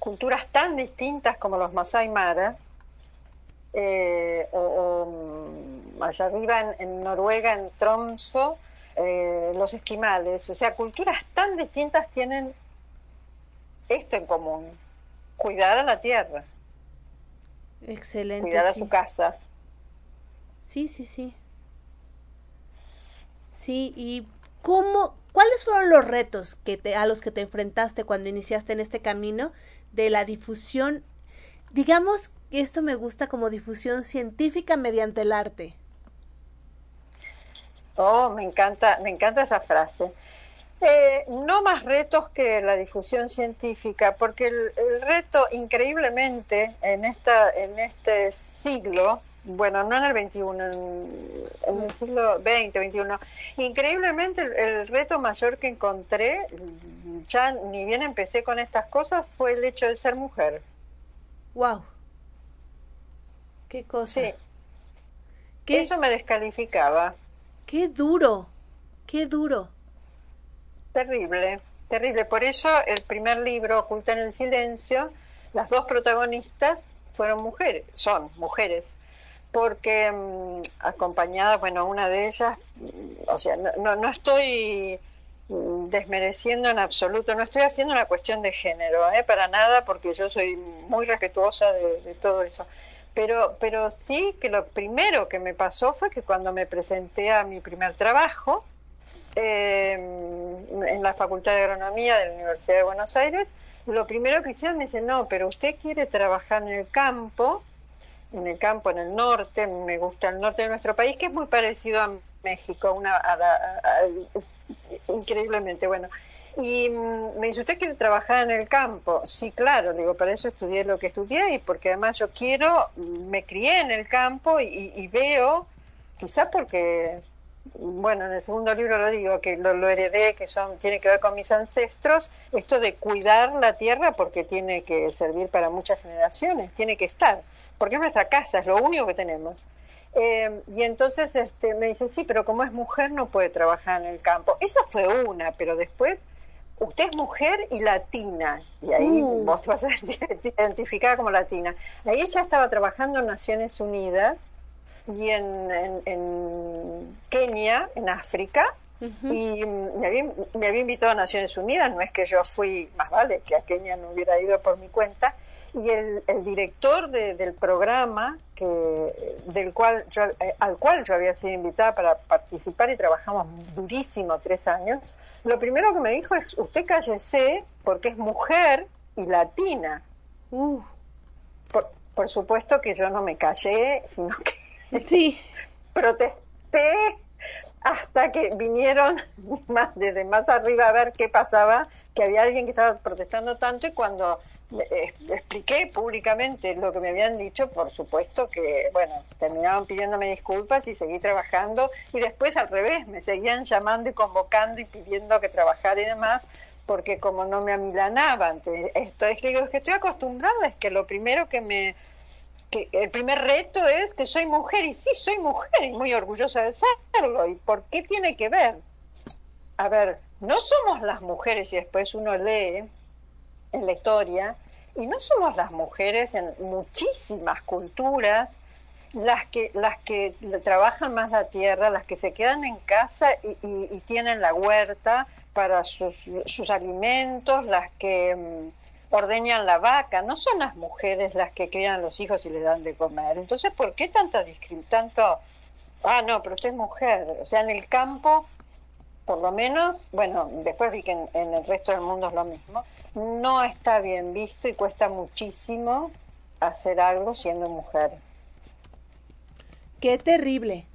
culturas tan distintas como los Masai Mara, eh, o, allá arriba en, Noruega, en Tromso, eh, los esquimales. O sea, culturas tan distintas tienen esto en común, cuidar a la tierra. Excelente. Cuidar a su casa. Sí, sí, sí. Sí, y ¿cómo, cuáles fueron los retos que te, a los que te enfrentaste cuando iniciaste en este camino de la difusión? Digamos que esto me gusta como difusión científica mediante el arte. Oh, me encanta, me encanta esa frase. Eh, no más retos que la difusión científica, porque el, reto, increíblemente, en, esta, en este siglo, bueno, no en el 21, en, el siglo 20, 21, increíblemente el, reto mayor que encontré, ya ni bien empecé con estas cosas, fue el hecho de ser mujer. ¡Wow! ¿Qué cosa? Sí. ¿Qué? Eso me descalificaba. ¡Qué duro! ¡Qué duro! Terrible, terrible. Por eso el primer libro, Oculta en el Silencio, las dos protagonistas fueron mujeres, son mujeres, porque mm, acompañadas, bueno, una de ellas, mm, o sea, no, no, estoy mm, desmereciendo en absoluto, no estoy haciendo una cuestión de género, ¿eh? para nada, porque yo soy muy respetuosa de, de todo eso. Pero, pero sí que lo primero que me pasó fue que cuando me presenté a mi primer trabajo, eh, en la Facultad de Agronomía de la Universidad de Buenos Aires, lo primero que hicieron me dice, no, pero usted quiere trabajar en el campo, en el campo en el norte, me gusta el norte de nuestro país, que es muy parecido a México, una, increíblemente bueno. Y mm, me dice, ¿usted quiere trabajar en el campo? Sí, claro, digo, para eso estudié lo que estudié y porque además yo quiero, me crié en el campo y, veo, quizás porque bueno, en el segundo libro lo digo, que lo, heredé, que son, tiene que ver con mis ancestros, esto de cuidar la tierra porque tiene que servir para muchas generaciones, tiene que estar, porque es nuestra casa, es lo único que tenemos. Eh, y entonces este, me dice, sí, pero como es mujer no puede trabajar en el campo. Esa fue una, pero después, usted es mujer y latina, y ahí uh. vos te vas a identificar como latina. Ahí ella estaba trabajando en Naciones Unidas, y en, en, Kenia, en África, y me había, me había, invitado a Naciones Unidas, no es que yo fui, más vale que a Kenia no hubiera ido por mi cuenta, y el, el director del programa, que, del cual yo, eh, al cual yo había sido invitada para participar y trabajamos durísimo tres años, lo primero que me dijo es, usted cállese porque es mujer y latina. Uh. Por, por supuesto que yo no me callé, sino que Sí. Protesté hasta que vinieron más desde más arriba a ver qué pasaba, que había alguien que estaba protestando tanto y cuando expliqué públicamente lo que me habían dicho, por supuesto que, bueno, terminaban pidiéndome disculpas y seguí trabajando y después al revés, me seguían llamando y convocando y pidiendo que trabajara y demás, porque como no me amilanaban, esto es que estoy acostumbrada, es que lo primero que me que el primer reto es que soy mujer y sí, soy mujer y muy orgullosa de serlo. ¿Y por qué tiene que ver? A ver, no somos las mujeres y después uno lee en la historia y no somos las mujeres en muchísimas culturas las que las que trabajan más la tierra, las que se quedan en casa y, y tienen la huerta para sus, sus alimentos, las que mm, ordeñan la vaca, no son las mujeres las que crían los hijos y les dan de comer. Entonces, ¿por qué tanta tanto? Ah, no, pero usted es mujer. O sea, en el campo, por lo menos, bueno, después vi que en, en el resto del mundo es lo mismo, no está bien visto y cuesta muchísimo hacer algo siendo mujer. Qué terrible.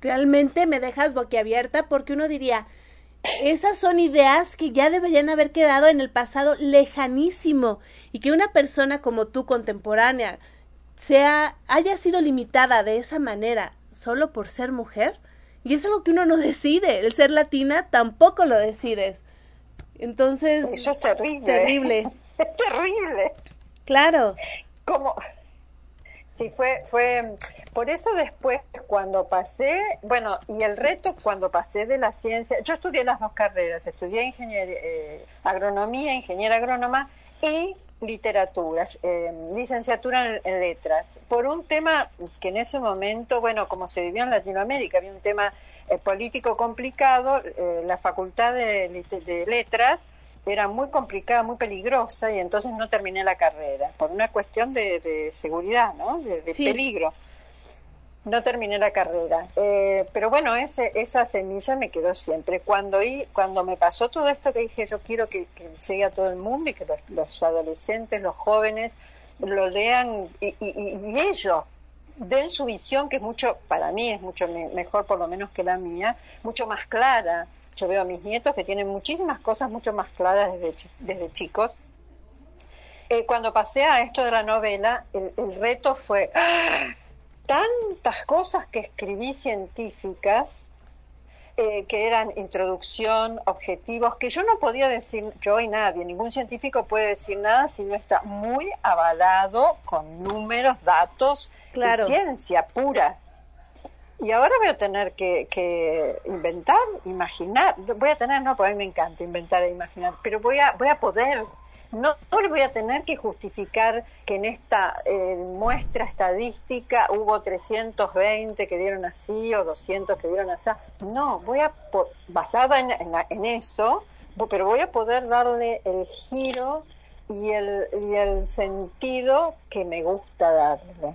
Realmente me dejas boquiabierta porque uno diría, esas son ideas que ya deberían haber quedado en el pasado lejanísimo y que una persona como tú contemporánea sea haya sido limitada de esa manera solo por ser mujer y es algo que uno no decide el ser latina tampoco lo decides entonces eso es terrible. terrible. Es terrible. Claro. Como Sí, fue, fue, por eso después cuando pasé, bueno, y el reto cuando pasé de la ciencia, yo estudié las dos carreras, estudié ingeniería, eh, agronomía, ingeniera agrónoma y literatura, eh, licenciatura en, letras, por un tema que en ese momento, bueno, como se vivió en Latinoamérica, había un tema eh, político complicado, eh, la facultad de, letras era muy complicada, muy peligrosa y entonces no terminé la carrera, por una cuestión de, seguridad, ¿no? De, peligro no terminé la carrera. Eh, pero bueno, ese, esa semilla me quedó siempre. Cuando, y, cuando me pasó todo esto que dije, yo quiero que, llegue a todo el mundo y que los, adolescentes, los jóvenes lo lean y, ellos den su visión, que es mucho, para mí es mucho mejor por lo menos que la mía, mucho más clara. Yo veo a mis nietos que tienen muchísimas cosas mucho más claras desde, chicos. Eh, cuando pasé a esto de la novela, el, el reto fue, ¡ah! Tantas cosas que escribí científicas eh, que eran introducción, objetivos, que yo no podía decir, yo y nadie, ningún científico puede decir nada si no está muy avalado con números, datos y ciencia pura. Y ahora voy a tener que, que, inventar, imaginar, voy a tener, no, porque a mí me encanta inventar e imaginar, pero voy a, voy a poder no, le voy a tener que justificar que en esta eh, muestra estadística hubo 320 que dieron así o 200 que dieron así. No, voy a, basada en, en, eso, pero voy a poder darle el giro y el, y el sentido que me gusta darle.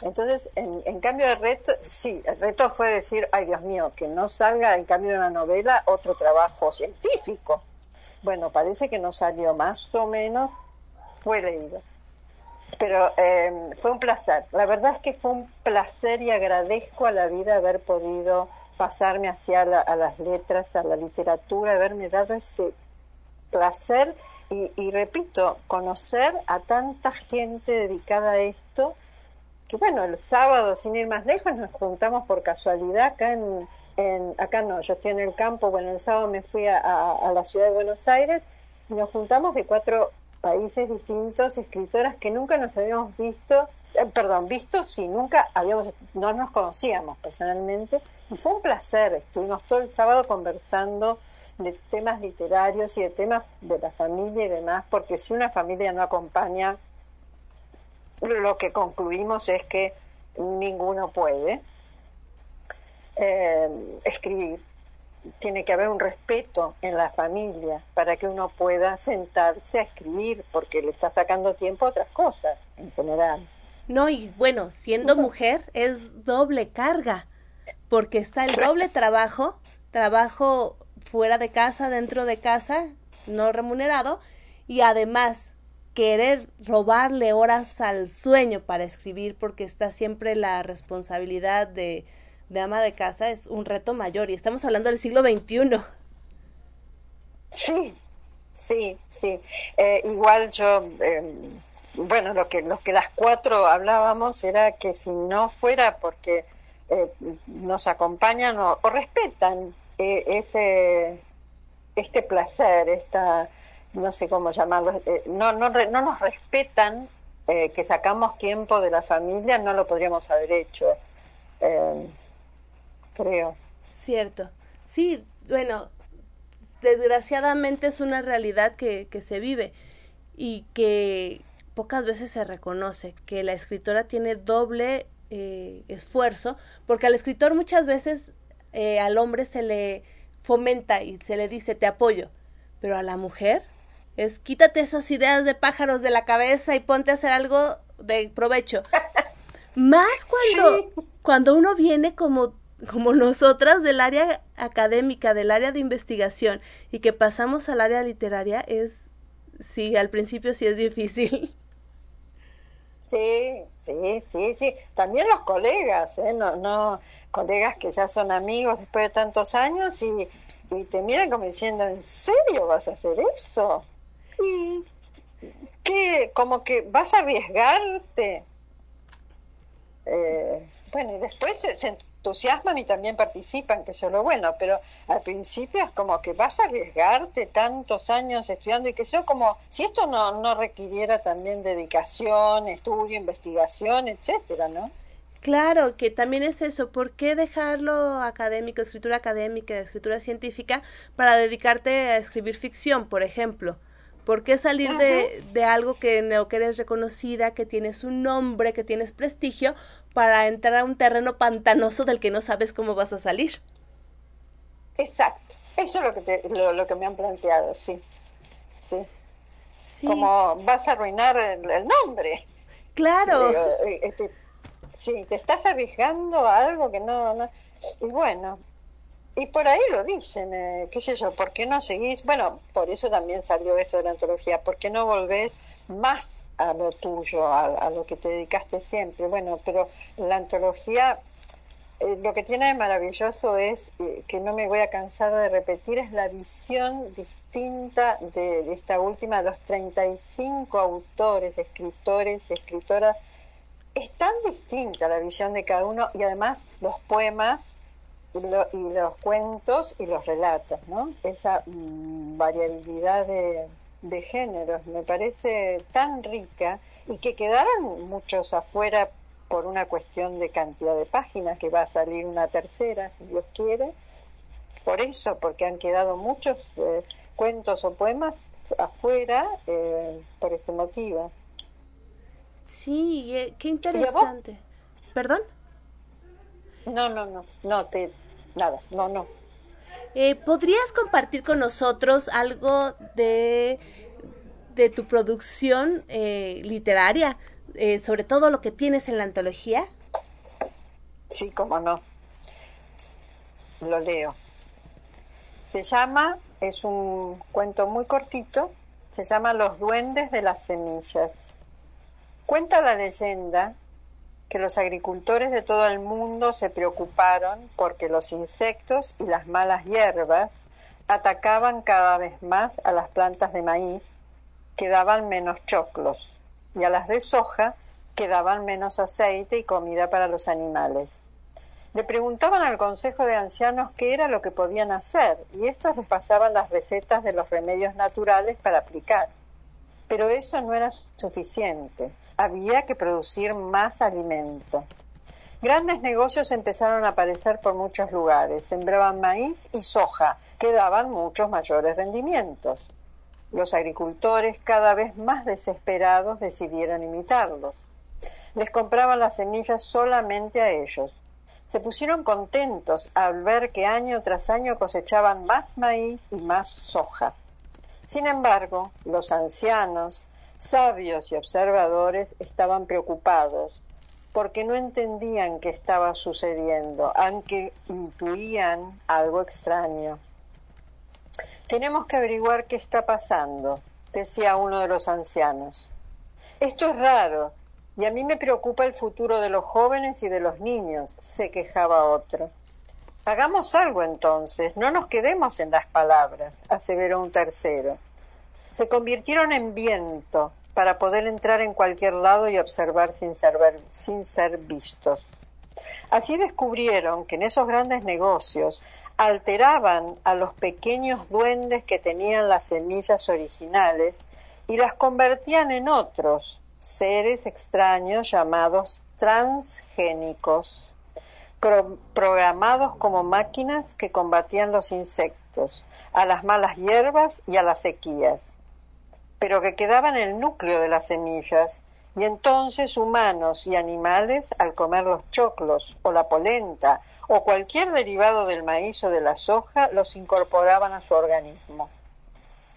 Entonces, en, en, cambio de reto, sí, el reto fue decir, ay Dios mío, que no salga en cambio de una novela otro trabajo científico. Bueno, parece que no salió más o menos, fue leído. Pero eh, fue un placer. La verdad es que fue un placer y agradezco a la vida haber podido pasarme hacia a las letras, a la literatura, haberme dado ese placer y, y, repito, conocer a tanta gente dedicada a esto, que bueno, el sábado, sin ir más lejos, nos juntamos por casualidad acá en, acá no, yo estoy en el campo, bueno, el sábado me fui a, la ciudad de Buenos Aires y nos juntamos de cuatro países distintos, escritoras que nunca nos habíamos visto, eh, perdón, visto, sí, nunca habíamos, no nos conocíamos personalmente, y fue un placer, estuvimos todo el sábado conversando de temas literarios y de temas de la familia y demás, porque si una familia no acompaña, lo que concluimos es que ninguno puede, eh, escribir. Tiene que haber un respeto en la familia para que uno pueda sentarse a escribir, porque le está sacando tiempo a otras cosas en general. No, y bueno, siendo mujer es doble carga, porque está el doble trabajo, trabajo fuera de casa, dentro de casa, no remunerado, y además querer robarle horas al sueño para escribir, porque está siempre la responsabilidad de de ama de casa es un reto mayor y estamos hablando del siglo XXI. Sí, sí, sí. Eh, igual yo, em, bueno, lo que, lo que las cuatro hablábamos era que si no fuera porque eh, nos acompañan o, respetan eh, ese este placer, esta, no sé cómo llamarlo, no, no, no nos respetan que sacamos tiempo de la familia, no lo podríamos haber hecho. Em, creo. Cierto. Sí, bueno, desgraciadamente es una realidad que, que se vive y que pocas veces se reconoce, que la escritora tiene doble eh, esfuerzo, porque al escritor muchas veces eh, al hombre se le fomenta y se le dice te apoyo, pero a la mujer es quítate esas ideas de pájaros de la cabeza y ponte a hacer algo de provecho. Más cuando, cuando uno viene como como nosotras del área académica, del área de investigación y que pasamos al área literaria es, sí, al principio sí es difícil. Sí, sí, sí, sí. También los colegas, ¿eh? No, no, colegas que ya son amigos después de tantos años y, y te miran como diciendo, ¿en serio vas a hacer eso? Y que como que vas a arriesgarte. Eh, bueno, y después se, se entusiasman y también participan, que eso es lo bueno, pero al principio es como que vas a arriesgarte tantos años estudiando y que eso como si esto no, no requiriera también dedicación, estudio, investigación, etcétera, ¿no? Claro, que también es eso. ¿Por qué dejarlo académico, escritura académica, escritura científica, para dedicarte a escribir ficción, por ejemplo? ¿Por qué salir de, de, algo que en lo que eres reconocida, que tienes un nombre, que tienes prestigio, para entrar a un terreno pantanoso del que no sabes cómo vas a salir? Exacto. Eso es lo que, lo, que me han planteado, sí. sí. Como vas a arruinar el, nombre. Claro. Eh, este, sí, te estás arriesgando a algo que no, no. Y bueno, y por ahí lo dicen, eh, qué sé yo, ¿por qué no seguís? Bueno, por eso también salió esto de la antología, ¿por qué no volvés más a lo tuyo, a, lo que te dedicaste siempre? Bueno, pero la antología, eh, lo que tiene de maravilloso es, eh, que no me voy a cansar de repetir, es la visión distinta de, de esta última, los 35 autores, escritores, escritoras, es tan distinta la visión de cada uno y además los poemas y, los cuentos y los relatos, ¿no? Esa mm, variabilidad de, de géneros me parece tan rica y que quedaron muchos afuera por una cuestión de cantidad de páginas, que va a salir una tercera, si Dios quiere. Por eso, porque han quedado muchos eh, cuentos o poemas afuera eh, por este motivo. Sí, eh, qué interesante. ¿Perdón? No, no, no, no, te, nada, no, no. Eh, ¿Podrías compartir con nosotros algo de, de tu producción eh, literaria, eh, sobre todo lo que tienes en la antología? Sí, cómo no. Lo leo. Se llama, es un cuento muy cortito, se llama Los duendes de las semillas. Cuenta la leyenda que los agricultores de todo el mundo se preocuparon porque los insectos y las malas hierbas atacaban cada vez más a las plantas de maíz, que daban menos choclos, y a las de soja, que daban menos aceite y comida para los animales. Le preguntaban al Consejo de Ancianos qué era lo que podían hacer, y estos les pasaban las recetas de los remedios naturales para aplicar. Pero eso no era suficiente. Había que producir más alimento. Grandes negocios empezaron a aparecer por muchos lugares. Sembraban maíz y soja, que daban muchos mayores rendimientos. Los agricultores, cada vez más desesperados, decidieron imitarlos. Les compraban las semillas solamente a ellos. Se pusieron contentos al ver que año tras año cosechaban más maíz y más soja. Sin embargo, los ancianos, sabios y observadores estaban preocupados porque no entendían qué estaba sucediendo, aunque intuían algo extraño. Tenemos que averiguar qué está pasando, decía uno de los ancianos. Esto es raro, y a mí me preocupa el futuro de los jóvenes y de los niños, se quejaba otro. Hagamos algo entonces, no nos quedemos en las palabras, aseveró un tercero. Se convirtieron en viento para poder entrar en cualquier lado y observar sin ser, sin ser vistos. Así descubrieron que en esos grandes negocios alteraban a los pequeños duendes que tenían las semillas originales y las convertían en otros seres extraños llamados transgénicos programados como máquinas que combatían los insectos, a las malas hierbas y a las sequías, pero que quedaban en el núcleo de las semillas, y entonces humanos y animales, al comer los choclos o la polenta o cualquier derivado del maíz o de la soja, los incorporaban a su organismo.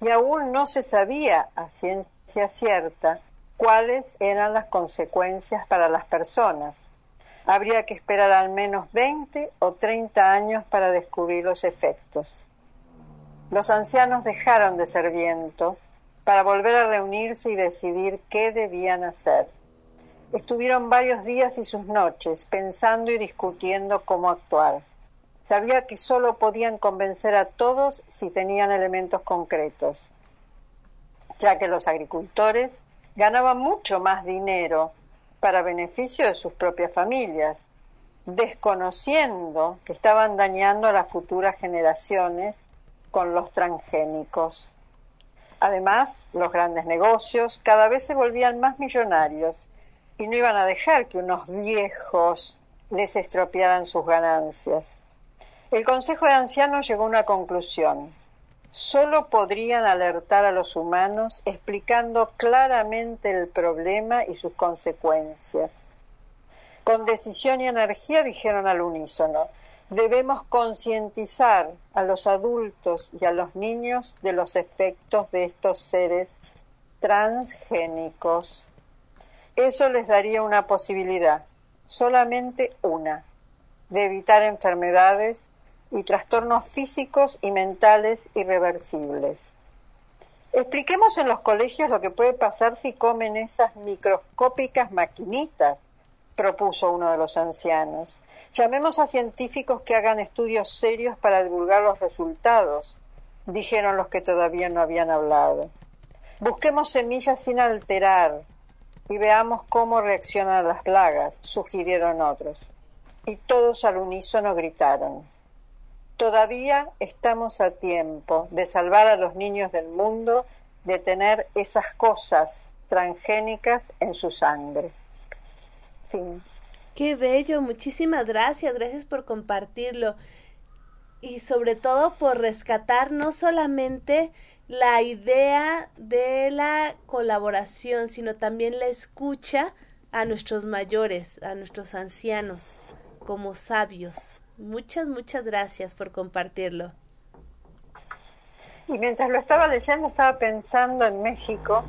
Y aún no se sabía a ciencia cierta cuáles eran las consecuencias para las personas, habría que esperar al menos 20 o 30 años para descubrir los efectos. Los ancianos dejaron de ser viento para volver a reunirse y decidir qué debían hacer. Estuvieron varios días y sus noches pensando y discutiendo cómo actuar. Sabía que solo podían convencer a todos si tenían elementos concretos, ya que los agricultores ganaban mucho más dinero para beneficio de sus propias familias, desconociendo que estaban dañando a las futuras generaciones con los transgénicos. Además, los grandes negocios cada vez se volvían más millonarios y no iban a dejar que unos viejos les estropearan sus ganancias. El Consejo de Ancianos llegó a una conclusión. Solo podrían alertar a los humanos explicando claramente el problema y sus consecuencias. Con decisión y energía dijeron al unísono, debemos concientizar a los adultos y a los niños de los efectos de estos seres transgénicos. Eso les daría una posibilidad, solamente una, de evitar enfermedades y trastornos físicos y mentales irreversibles. Expliquemos en los colegios lo que puede pasar si comen esas microscópicas maquinitas, propuso uno de los ancianos. Llamemos a científicos que hagan estudios serios para divulgar los resultados, dijeron los que todavía no habían hablado. Busquemos semillas sin alterar y veamos cómo reaccionan las plagas, sugirieron otros. Y todos al unísono gritaron. Todavía estamos a tiempo de salvar a los niños del mundo de tener esas cosas transgénicas en su sangre. Qué bello, muchísimas gracias, gracias por compartirlo y sobre todo por rescatar no solamente la idea de la colaboración, sino también la escucha a nuestros mayores, a nuestros ancianos, como sabios. Muchas, muchas gracias por compartirlo. Y mientras lo estaba leyendo, estaba pensando en México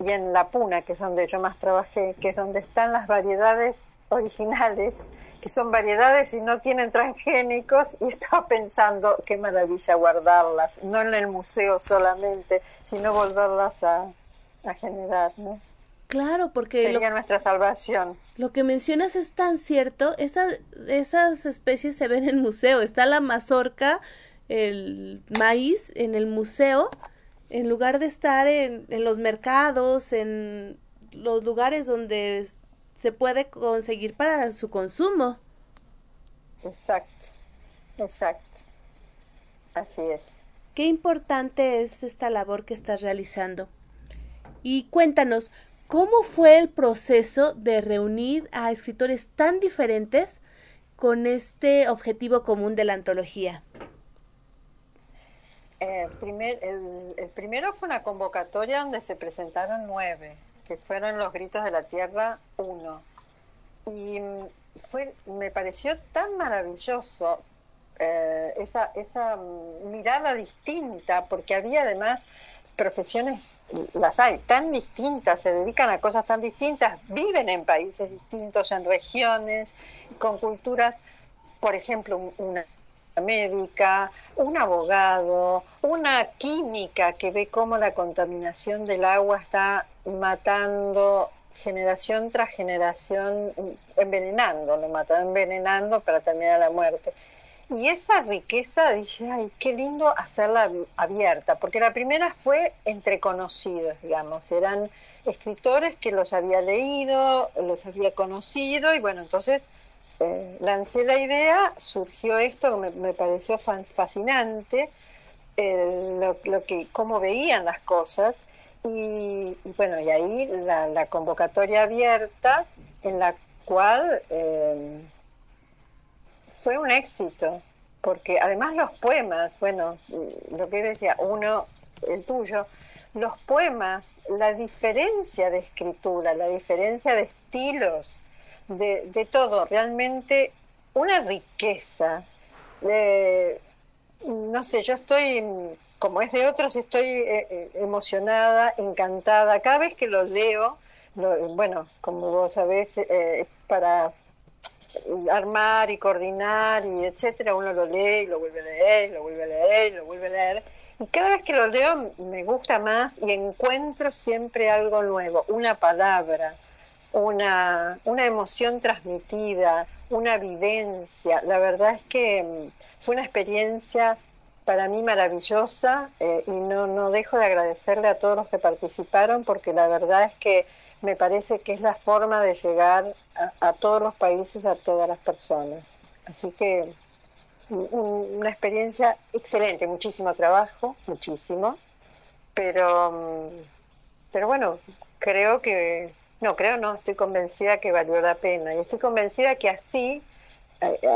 y en La Puna, que es donde yo más trabajé, que es donde están las variedades originales, que son variedades y no tienen transgénicos, y estaba pensando qué maravilla guardarlas, no en el museo solamente, sino volverlas a, a generar, ¿no? Claro, porque sería nuestra salvación. Lo que mencionas es tan cierto, esas, esas especies se ven en el museo, está la mazorca, el maíz en el museo, en lugar de estar en, en los mercados, en los lugares donde se puede conseguir para su consumo. Exacto, exacto. Así es. Qué importante es esta labor que estás realizando. Y cuéntanos, ¿cómo fue el proceso de reunir a escritores tan diferentes con este objetivo común de la antología? Eh, el, primero fue una convocatoria donde se presentaron nueve que fueron Los Gritos de la Tierra 1. Y fue, me pareció tan maravilloso eh, esa, esa mirada distinta, porque había además profesiones, las hay, tan distintas, se dedican a cosas tan distintas, viven en países distintos, en regiones, con culturas, por ejemplo, una médica, un abogado, una química que ve cómo la contaminación del agua está matando generación tras generación, envenenando, lo mata envenenando para terminar la muerte. Y esa riqueza, dije, ay, qué lindo hacerla abierta, porque la primera fue entre conocidos, digamos, eran escritores que los había leído, los había conocido, y bueno, entonces eh, lancé la idea, surgió esto que me, pareció fascinante, lo, que, cómo veían las cosas, y, bueno, y ahí la, convocatoria abierta en la cual eh, fue un éxito, porque además los poemas, bueno, lo que decía, uno, el tuyo, los poemas, la diferencia de escritura, la diferencia de estilos, de, de todo, realmente una riqueza. de no sé, yo estoy, como es de otros, estoy eh, eh, emocionada, encantada. Cada vez que los leo, bueno, como vos sabés, eh, para armar y coordinar y etcétera, uno lo lee y lo vuelve a leer, lo vuelve a leer, lo vuelve a leer. Y cada vez que lo leo me gusta más y encuentro siempre algo nuevo, una palabra, una, una emoción transmitida, una vivencia. La verdad es que mm, fue una experiencia para mí maravillosa eh, y no, no dejo de agradecerle a todos los que participaron porque la verdad es que me parece que es la forma de llegar a, todos los países, a todas las personas. Así que una experiencia excelente, muchísimo trabajo, muchísimo, pero, mm, pero bueno, creo que no, creo no, estoy convencida que valió la pena y estoy convencida que así,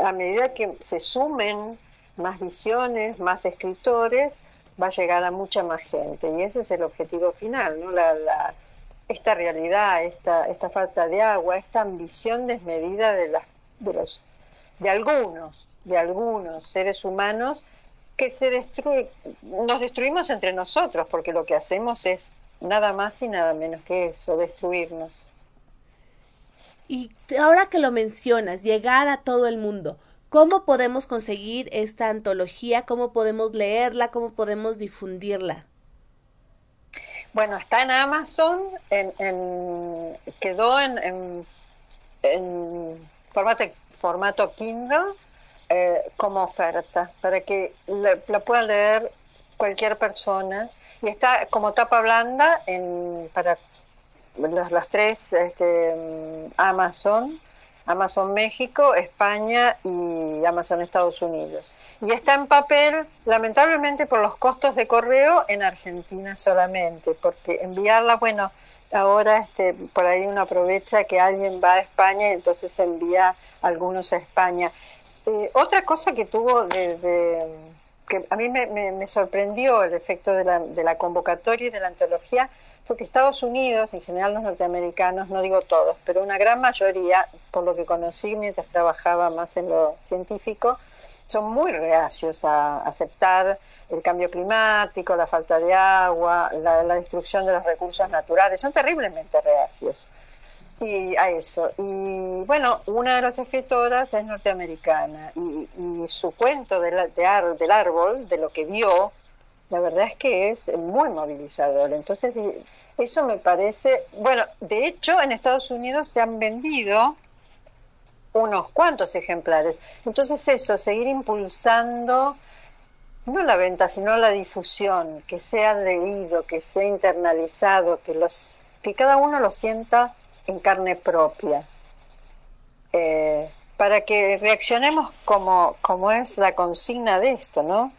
a medida que se sumen más visiones, más escritores, va a llegar a mucha más gente y ese es el objetivo final, ¿no? La, la, esta realidad, esta, esta falta de agua, esta ambición desmedida de, las, de, los, de algunos, de algunos seres humanos que se destruye, nos destruimos entre nosotros porque lo que hacemos es nada más y nada menos que eso, destruirnos. Y ahora que lo mencionas, llegar a todo el mundo, ¿cómo podemos conseguir esta antología? ¿Cómo podemos leerla? ¿Cómo podemos difundirla? Bueno, está en Amazon, en, quedó en, en, formato, formato Kindle eh, como oferta para que la pueda leer cualquier persona. Y está como tapa blanda en, para las, tres este, Amazon, Amazon México, España y Amazon Estados Unidos. Y está en papel, lamentablemente por los costos de correo, en Argentina solamente, porque enviarla, bueno, ahora este, por ahí uno aprovecha que alguien va a España y entonces envía algunos a España. Eh, otra cosa que tuvo desde que a mí me, sorprendió el efecto de la, de la convocatoria y de la antología fue que Estados Unidos, en general los norteamericanos, no digo todos, pero una gran mayoría, por lo que conocí mientras trabajaba más en lo científico, son muy reacios a aceptar el cambio climático, la falta de agua, la, destrucción de los recursos naturales, son terriblemente reacios y a eso. Y bueno, una de las escritoras es norteamericana y, su cuento de del árbol, de lo que vio, la verdad es que es muy movilizador. Entonces, eso me parece, bueno, de hecho en Estados Unidos se han vendido unos cuantos ejemplares. Entonces eso, seguir impulsando no la venta, sino la difusión, que sea leído, que sea internalizado, que los que cada uno lo sienta en carne propia, eh, para que reaccionemos como, como es la consigna de esto, ¿no?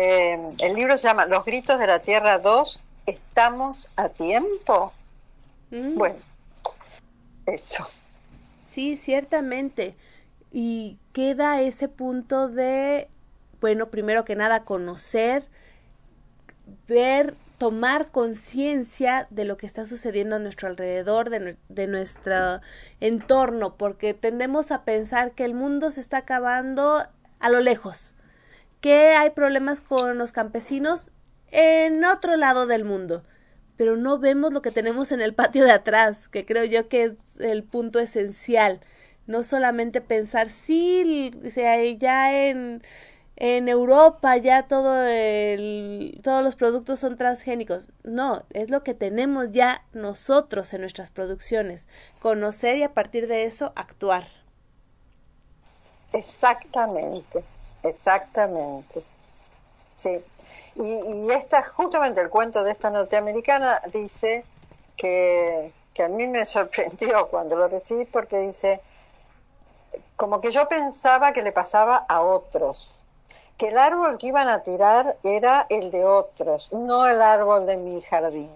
Eh, el libro se llama Los gritos de la Tierra 2, ¿estamos a tiempo? Mm. Bueno, eso. Sí, ciertamente. Y queda ese punto de, bueno, primero que nada, conocer, ver tomar conciencia de lo que está sucediendo a nuestro alrededor, de, nuestro entorno, porque tendemos a pensar que el mundo se está acabando a lo lejos, que hay problemas con los campesinos en otro lado del mundo, pero no vemos lo que tenemos en el patio de atrás, que creo yo que es el punto esencial. No solamente pensar, sí, ya en en Europa ya todos los productos son transgénicos. No, es lo que tenemos ya nosotros en nuestras producciones. Conocer y a partir de eso actuar. Exactamente, exactamente. Sí. Y, y esta, justamente el cuento de esta norteamericana dice que, que a mí me sorprendió cuando lo recibí porque dice, como que yo pensaba que le pasaba a otros que el árbol que iban a tirar era el de otros, no el árbol de mi jardín.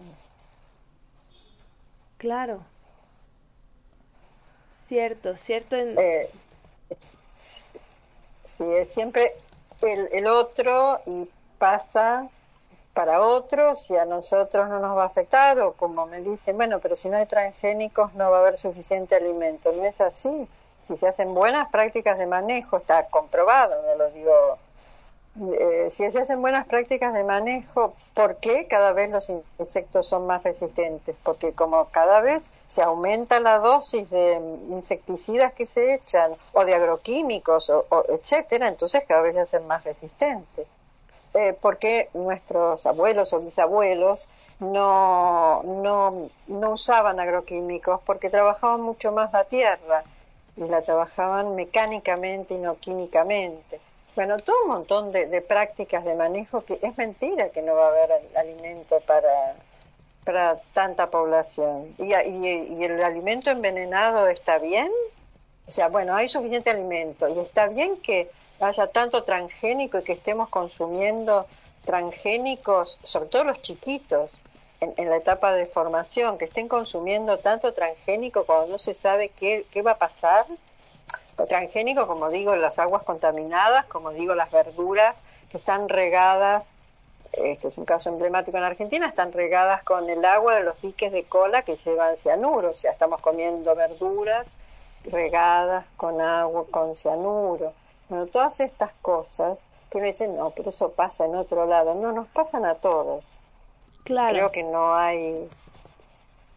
Claro. Cierto, cierto. En... Eh, sí, es siempre el, el otro y pasa para otros y a nosotros no nos va a afectar o como me dicen, bueno, pero si no hay transgénicos no va a haber suficiente alimento. No es así. Si se hacen buenas prácticas de manejo, está comprobado, no lo digo eh, si se hacen buenas prácticas de manejo, ¿por qué cada vez los insectos son más resistentes? Porque como cada vez se aumenta la dosis de insecticidas que se echan o de agroquímicos, o, etcétera, entonces cada vez se hacen más resistentes. Eh, porque nuestros abuelos o bisabuelos no, no, no usaban agroquímicos porque trabajaban mucho más la tierra y la trabajaban mecánicamente y no químicamente. Bueno, todo un montón de, prácticas de manejo que es mentira que no va a haber alimento para, para tanta población. ¿Y, y, el alimento envenenado está bien? O sea, bueno, hay suficiente alimento y está bien que haya tanto transgénico y que estemos consumiendo transgénicos, sobre todo los chiquitos, en, en, la etapa de formación, que estén consumiendo tanto transgénico cuando no se sabe qué, qué va a pasar transgénico, como digo, las aguas contaminadas, como digo, las verduras que están regadas este es un caso emblemático en Argentina, están regadas con el agua de los diques de cola que llevan cianuro, o sea, estamos comiendo verduras regadas con agua, con cianuro. Bueno, todas estas cosas que me dicen, no, pero eso pasa en otro lado. No, nos pasan a todos. Claro. Creo que no hay,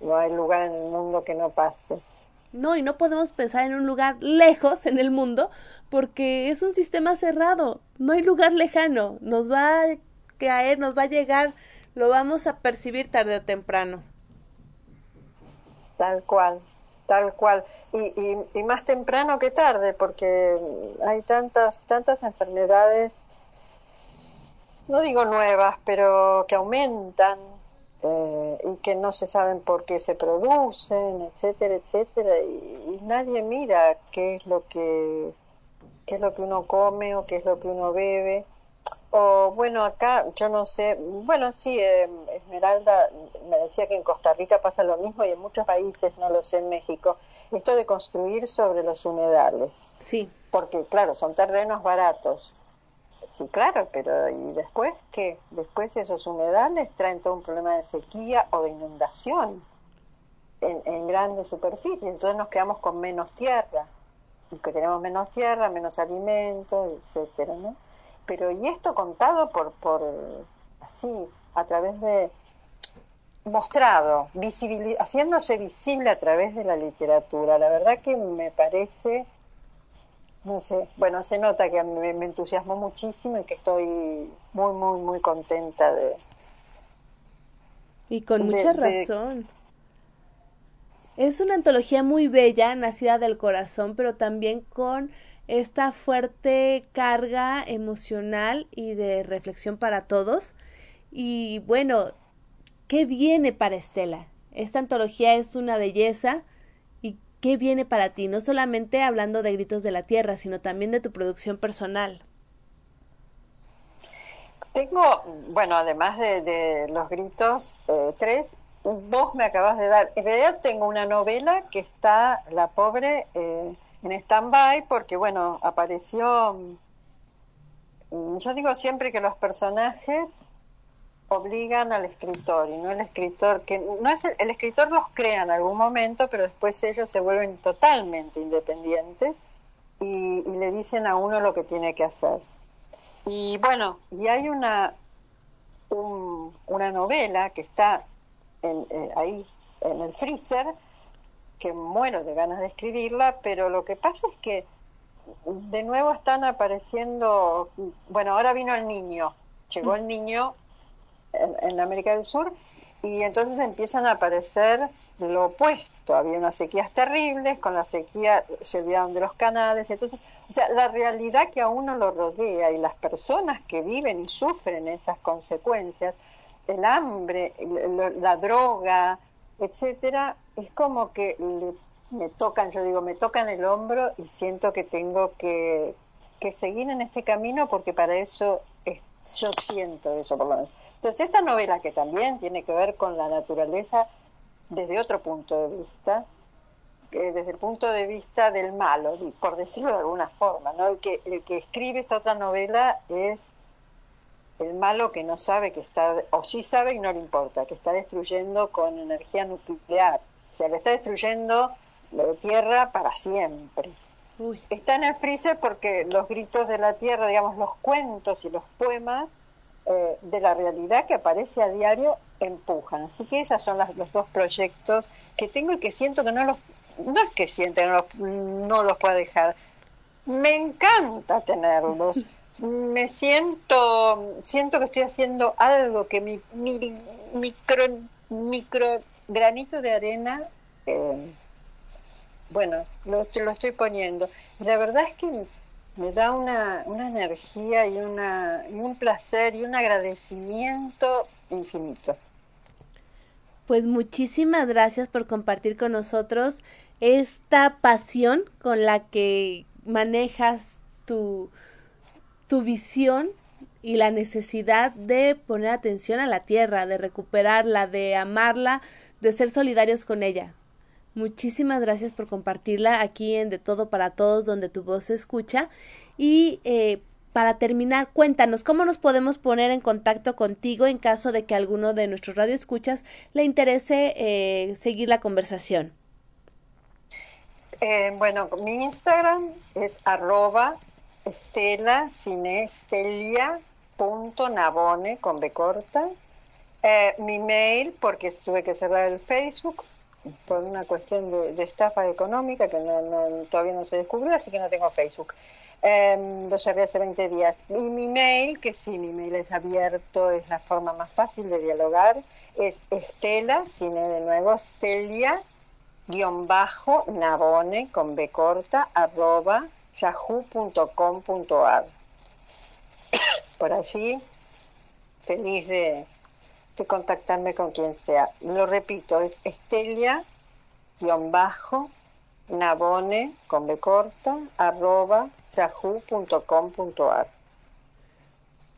no hay lugar en el mundo que no pase. No, y no podemos pensar en un lugar lejos en el mundo porque es un sistema cerrado. No hay lugar lejano. Nos va a caer, nos va a llegar, lo vamos a percibir tarde o temprano. Tal cual, tal cual. Y, y, y más temprano que tarde, porque hay tantas, tantas enfermedades, no digo nuevas, pero que aumentan eh, y que no se saben por qué se producen, etcétera, etcétera, y, y nadie mira qué es lo que qué es lo que uno come o qué es lo que uno bebe. O bueno, acá yo no sé, bueno, sí, eh, Esmeralda me decía que en Costa Rica pasa lo mismo y en muchos países, no lo sé, en México, esto de construir sobre los humedales. Sí. Porque claro, son terrenos baratos. Sí, claro, pero ¿y después qué? Después esos humedales traen todo un problema de sequía o de inundación en, en grandes superficies, entonces nos quedamos con menos tierra y que tenemos menos tierra, menos alimentos, etcétera, ¿no? Pero y esto contado por por así a través de mostrado, visibil, haciéndose visible a través de la literatura. La verdad que me parece no sé, bueno, se nota que me, me entusiasmó muchísimo y que estoy muy, muy, muy contenta de... Y con de- mucha de- razón. Es una antología muy bella, nacida del corazón, pero también con esta fuerte carga emocional y de reflexión para todos. Y bueno, ¿qué viene para Estela? Esta antología es una belleza. ¿Y qué viene para ti? No solamente hablando de Gritos de la Tierra, sino también de tu producción personal. Tengo, bueno, además de, de los gritos, eh, tres, vos me acabas de dar. En realidad tengo una novela que está, la pobre, eh, en stand-by porque, bueno, apareció... mm, Yo digo siempre que los personajes obligan al escritor y no el escritor que no es el, escritor los crea en algún momento pero después ellos se vuelven totalmente independientes y, y le dicen a uno lo que tiene que hacer. Y bueno y hay una un- una novela que está en, eh, ahí en el freezer que muero de ganas de escribirla pero lo que pasa es que de nuevo están apareciendo bueno ahora vino el niño llegó el niño en, América del Sur y entonces empiezan a aparecer lo opuesto. Había unas sequías terribles, con la sequía se olvidaron de los canales, entonces, o sea, la realidad que a uno lo rodea y las personas que viven y sufren esas consecuencias, el hambre, la droga, etcétera, es como que me tocan, yo digo, me tocan el hombro y siento que tengo que, que seguir en este camino porque para eso es- yo siento eso por lo menos. Entonces esta novela que también tiene que ver con la naturaleza desde otro punto de vista, que desde el punto de vista del malo, por decirlo de alguna forma, ¿no? El que, el que escribe esta otra novela es el malo que no sabe que está, o sí sabe y no le importa, que está destruyendo con energía nuclear. O sea, le está destruyendo la tierra para siempre. Uy. Está en el freezer porque los gritos de la tierra, digamos, los cuentos y los poemas eh, de la realidad que aparece a diario empujan. Así que esos son las- los dos proyectos que tengo y que siento que no los, no es que sienta que no los, no los pueda dejar. Me encanta tenerlos. Me siento, siento que estoy haciendo algo que mi, mi micro, micro granito de arena, eh, bueno, lo, lo estoy poniendo. La verdad es que me da una, una energía y, una, un placer y un agradecimiento infinito. Pues muchísimas gracias por compartir con nosotros esta pasión con la que manejas tu, tu visión y la necesidad de poner atención a la tierra, de recuperarla, de amarla, de ser solidarios con ella. Muchísimas gracias por compartirla aquí en De Todo para Todos, donde tu voz se escucha. Y eh, para terminar, cuéntanos cómo nos podemos poner en contacto contigo en caso de que alguno de nuestros radioescuchas le interese eh, seguir la conversación. Eh, bueno, mi Instagram es arroba estela punto con B corta. Mi mail, porque tuve que cerrar el Facebook por una cuestión de, estafa económica que todavía no se descubrió, así que no tengo Facebook. Eh, lo cerré hace 20 días. Y mi mail, que sí, mi mail es abierto, es la forma más fácil de dialogar, es Estela, cine de nuevo, Estelia, guion bajo, nabone, con B corta, arroba, yahoo.com.ar. Por allí, feliz de, contactarme con quien sea. Lo repito, es Estelia, guion bajo, nabone, con B corta, arroba, yahoo.com.ar.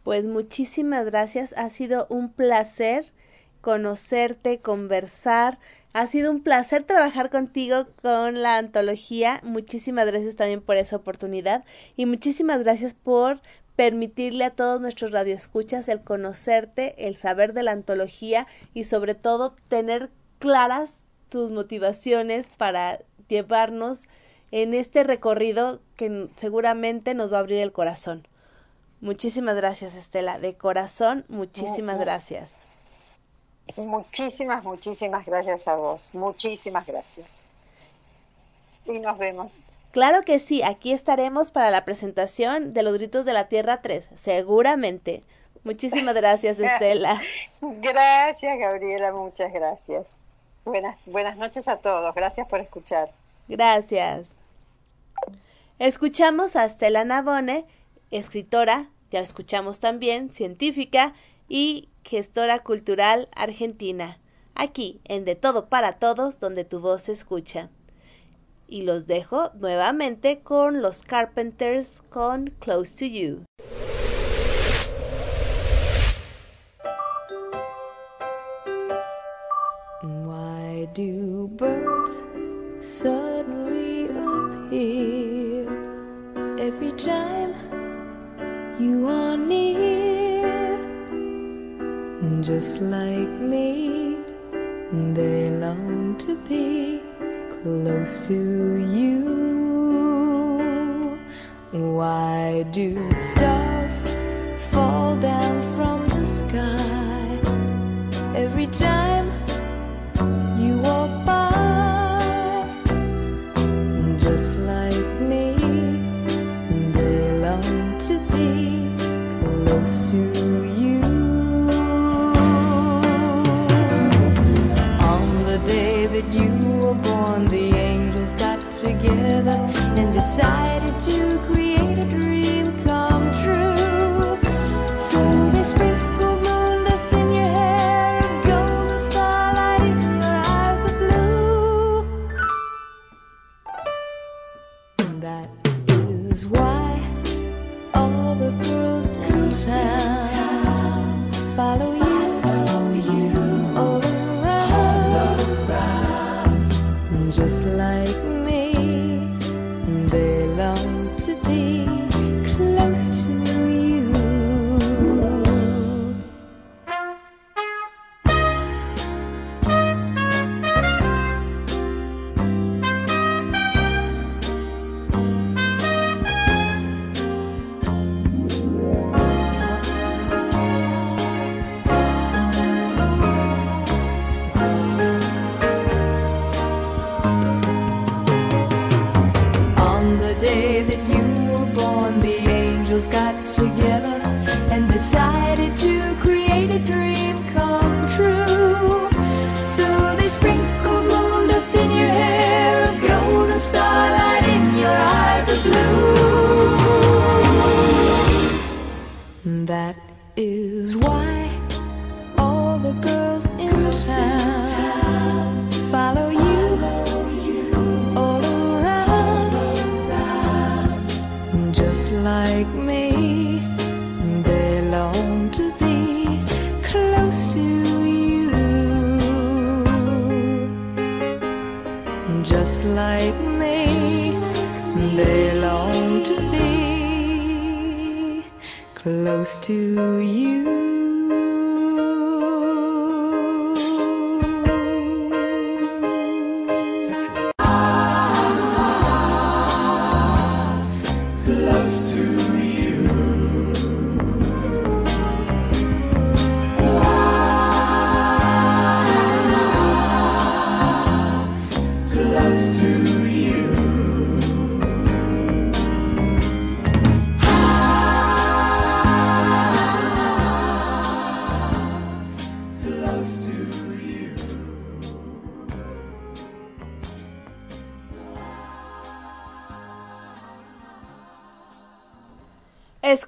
Pues muchísimas gracias, ha sido un placer conocerte, conversar. Ha sido un placer trabajar contigo con la antología. Muchísimas gracias también por esa oportunidad y muchísimas gracias por permitirle a todos nuestros radioescuchas el conocerte, el saber de la antología y sobre todo tener claras tus motivaciones para llevarnos en este recorrido que seguramente nos va a abrir el corazón. Muchísimas gracias, Estela. De corazón, muchísimas gracias. Muchísimas, muchísimas gracias a vos. Muchísimas gracias. Y nos vemos. Claro que sí, aquí estaremos para la presentación de los gritos de la Tierra 3, seguramente. Muchísimas gracias, Estela. gracias, Gabriela, muchas gracias. Buenas, buenas noches a todos, gracias por escuchar. Gracias. Escuchamos a Estela Navone, escritora, ya escuchamos también, científica y gestora cultural argentina, aquí en De Todo para Todos, donde tu voz se escucha. Y los dejo nuevamente con los Carpenters con Close to You. Why do birds suddenly appear every time you are near? Just like me, they long to be close to you. Why do stars fall down from the sky every time you walk by? Just like me, they long to be close to you. On the day that you together and decided to create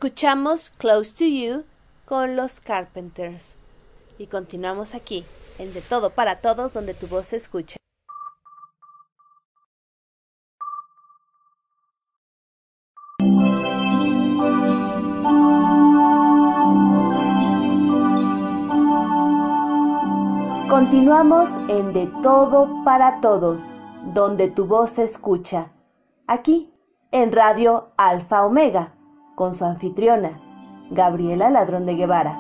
Escuchamos Close to You con los Carpenters. Y continuamos aquí, en De Todo para Todos, donde tu voz se escucha. Continuamos en De Todo para Todos, donde tu voz se escucha. Aquí, en Radio Alfa Omega con su anfitriona, Gabriela Ladrón de Guevara.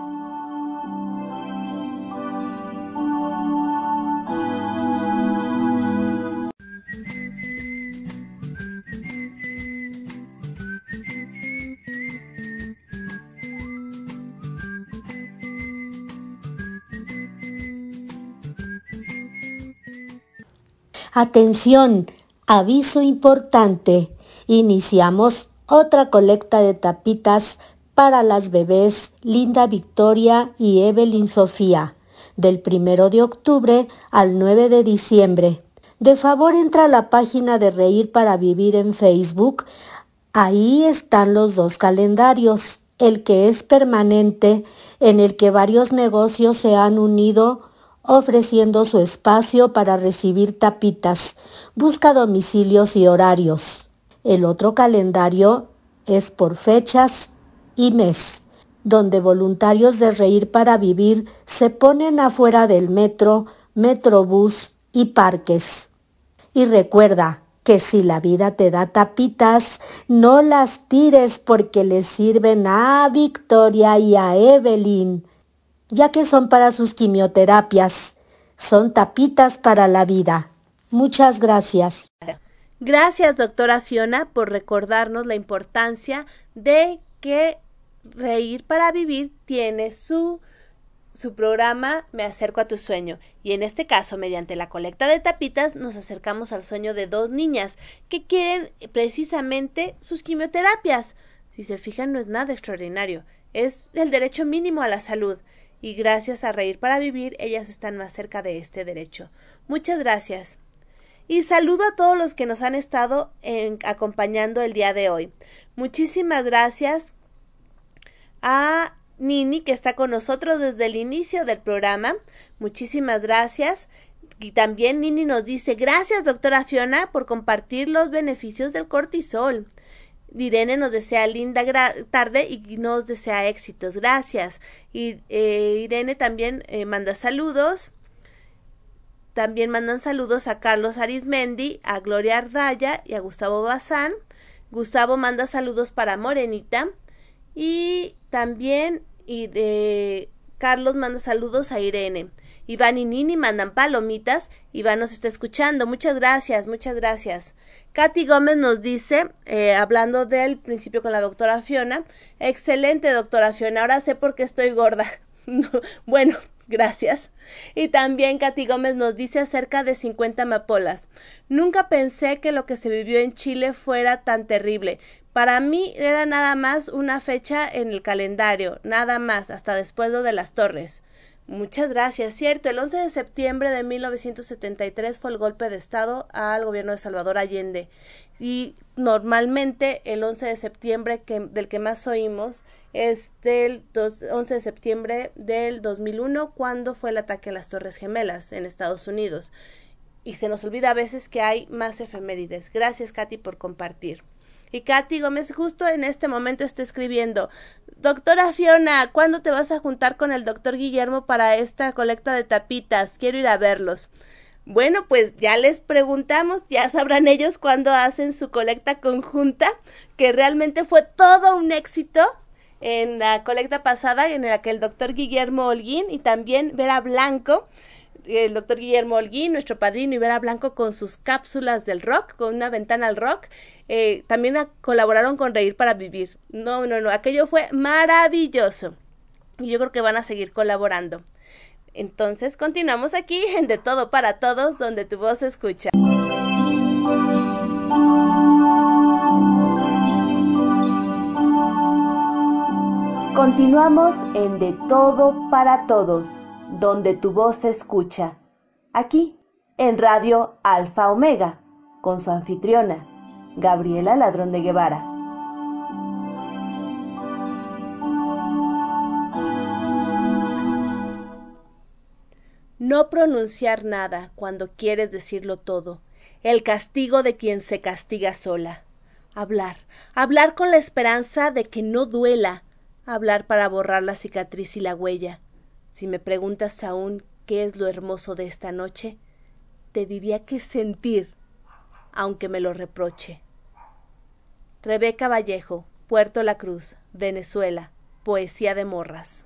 Atención, aviso importante. Iniciamos otra colecta de tapitas para las bebés Linda Victoria y Evelyn Sofía, del primero de octubre al 9 de diciembre. De favor entra a la página de Reír para Vivir en Facebook. Ahí están los dos calendarios, el que es permanente, en el que varios negocios se han unido ofreciendo su espacio para recibir tapitas. Busca domicilios y horarios. El otro calendario es por fechas y mes, donde voluntarios de Reír para Vivir se ponen afuera del metro, metrobús y parques. Y recuerda que si la vida te da tapitas, no las tires porque les sirven a Victoria y a Evelyn, ya que son para sus quimioterapias. Son tapitas para la vida. Muchas gracias. Gracias, doctora Fiona, por recordarnos la importancia de que Reír para Vivir tiene su, su programa Me acerco a tu sueño. Y en este caso, mediante la colecta de tapitas, nos acercamos al sueño de dos niñas que quieren precisamente sus quimioterapias. Si se fijan, no es nada extraordinario. Es el derecho mínimo a la salud. Y gracias a Reír para Vivir, ellas están más cerca de este derecho. Muchas gracias. Y saludo a todos los que nos han estado acompañando el día de hoy. Muchísimas gracias a Nini que está con nosotros desde el inicio del programa. Muchísimas gracias. Y también Nini nos dice gracias doctora Fiona por compartir los beneficios del cortisol. Irene nos desea linda tarde y nos desea éxitos. Gracias. Y eh, Irene también eh, manda saludos. También mandan saludos a Carlos Arismendi, a Gloria Ardaya y a Gustavo Bazán. Gustavo manda saludos para Morenita. Y también y, eh, Carlos manda saludos a Irene. Iván y Nini mandan palomitas. Iván nos está escuchando. Muchas gracias, muchas gracias. Katy Gómez nos dice, eh, hablando del principio con la doctora Fiona, excelente doctora Fiona, ahora sé por qué estoy gorda. bueno, Gracias. Y también Katy Gómez nos dice acerca de 50 amapolas. Nunca pensé que lo que se vivió en Chile fuera tan terrible. Para mí era nada más una fecha en el calendario, nada más, hasta después lo de las torres. Muchas gracias. Cierto, el 11 de septiembre de 1973 fue el golpe de Estado al gobierno de Salvador Allende. Y normalmente el 11 de septiembre, que, del que más oímos, es del 11 de septiembre del 2001, cuando fue el ataque a las Torres Gemelas en Estados Unidos. Y se nos olvida a veces que hay más efemérides. Gracias, Katy, por compartir. Y Katy Gómez justo en este momento está escribiendo, Doctora Fiona, ¿cuándo te vas a juntar con el doctor Guillermo para esta colecta de tapitas? Quiero ir a verlos. Bueno, pues ya les preguntamos, ya sabrán ellos cuándo hacen su colecta conjunta, que realmente fue todo un éxito en la colecta pasada en la que el doctor Guillermo Holguín y también Vera Blanco el doctor Guillermo Holguín, nuestro padrino, y Vera Blanco con sus cápsulas del rock, con una ventana al rock, eh, también colaboraron con Reír para Vivir. No, no, no, aquello fue maravilloso. Y yo creo que van a seguir colaborando. Entonces, continuamos aquí en De Todo para Todos, donde tu voz escucha. Continuamos en De Todo para Todos, donde tu voz se escucha. Aquí, en Radio Alfa Omega, con su anfitriona, Gabriela Ladrón de Guevara. No pronunciar nada cuando quieres decirlo todo. El castigo de quien se castiga sola. Hablar. Hablar con la esperanza de que no duela. Hablar para borrar la cicatriz y la huella. Si me preguntas aún qué es lo hermoso de esta noche, te diría que sentir, aunque me lo reproche. Rebeca Vallejo, Puerto La Cruz, Venezuela, Poesía de Morras.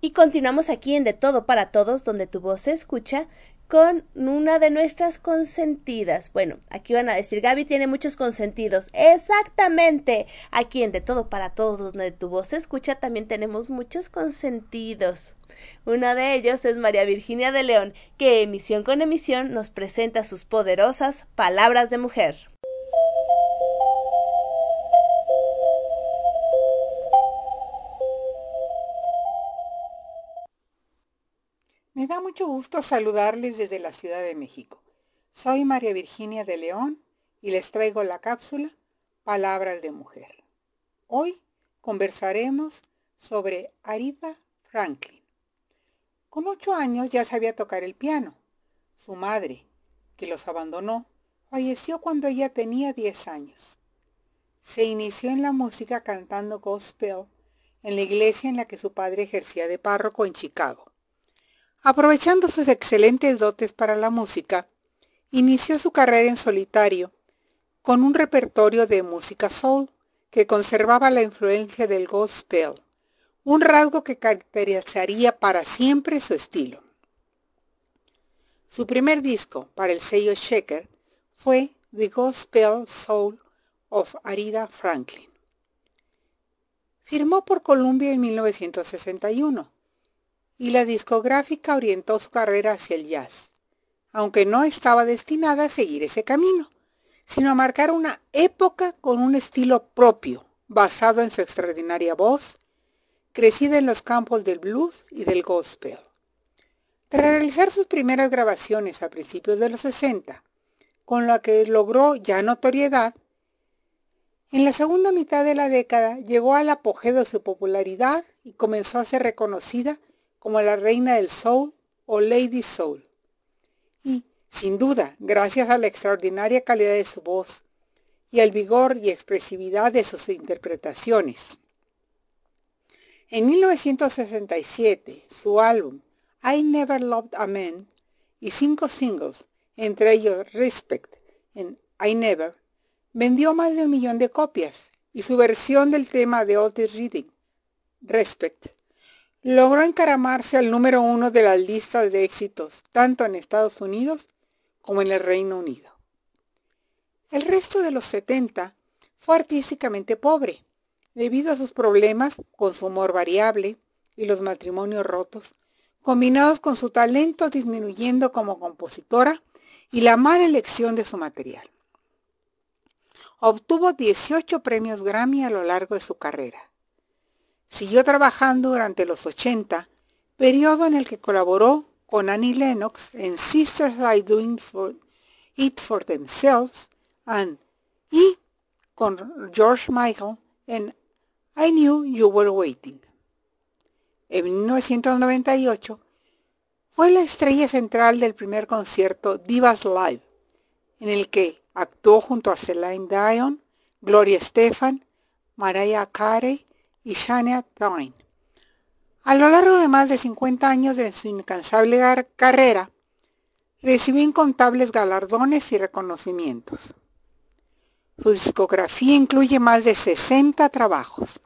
Y continuamos aquí en De Todo para Todos, donde tu voz se escucha, con una de nuestras consentidas. Bueno, aquí van a decir, Gaby tiene muchos consentidos. Exactamente. Aquí en De Todo para Todos, donde tu voz se escucha, también tenemos muchos consentidos. Uno de ellos es María Virginia de León, que emisión con emisión nos presenta sus poderosas palabras de mujer. Me da mucho gusto saludarles desde la Ciudad de México. Soy María Virginia de León y les traigo la cápsula Palabras de Mujer. Hoy conversaremos sobre Arida Franklin. Con ocho años ya sabía tocar el piano. Su madre, que los abandonó, falleció cuando ella tenía diez años. Se inició en la música cantando gospel en la iglesia en la que su padre ejercía de párroco en Chicago. Aprovechando sus excelentes dotes para la música, inició su carrera en solitario con un repertorio de música soul que conservaba la influencia del gospel, un rasgo que caracterizaría para siempre su estilo. Su primer disco para el sello Shaker fue The Gospel Soul of Arida Franklin. Firmó por Columbia en 1961 y la discográfica orientó su carrera hacia el jazz, aunque no estaba destinada a seguir ese camino, sino a marcar una época con un estilo propio, basado en su extraordinaria voz, crecida en los campos del blues y del gospel. Tras realizar sus primeras grabaciones a principios de los 60, con la que logró ya notoriedad, en la segunda mitad de la década llegó al apogeo de su popularidad y comenzó a ser reconocida como la reina del soul o Lady Soul. Y, sin duda, gracias a la extraordinaria calidad de su voz y al vigor y expresividad de sus interpretaciones. En 1967, su álbum I Never Loved a Man y cinco singles, entre ellos Respect en I Never, vendió más de un millón de copias y su versión del tema de Otis Reading, Respect, logró encaramarse al número uno de las listas de éxitos, tanto en Estados Unidos como en el Reino Unido. El resto de los 70 fue artísticamente pobre, debido a sus problemas con su humor variable y los matrimonios rotos, combinados con su talento disminuyendo como compositora y la mala elección de su material. Obtuvo 18 premios Grammy a lo largo de su carrera. Siguió trabajando durante los 80, periodo en el que colaboró con Annie Lennox en Sisters I Doing for It for Themselves and, y con George Michael en I Knew You Were Waiting. En 1998 fue la estrella central del primer concierto Divas Live, en el que actuó junto a Celine Dion, Gloria Estefan, Mariah Carey y Shania Twain. A lo largo de más de 50 años de su incansable carrera, recibió incontables galardones y reconocimientos. Su discografía incluye más de 60 trabajos.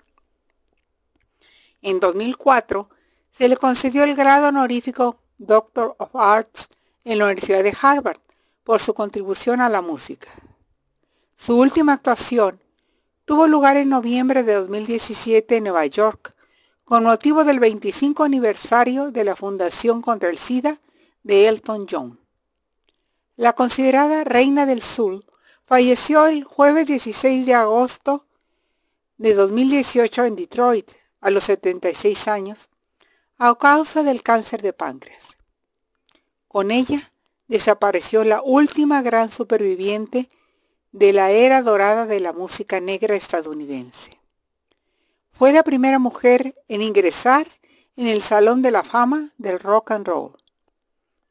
En 2004 se le concedió el grado honorífico Doctor of Arts en la Universidad de Harvard por su contribución a la música. Su última actuación tuvo lugar en noviembre de 2017 en Nueva York, con motivo del 25 aniversario de la Fundación contra el SIDA de Elton John. La considerada Reina del Sur falleció el jueves 16 de agosto de 2018 en Detroit, a los 76 años, a causa del cáncer de páncreas. Con ella desapareció la última gran superviviente de la era dorada de la música negra estadounidense. Fue la primera mujer en ingresar en el Salón de la Fama del Rock and Roll.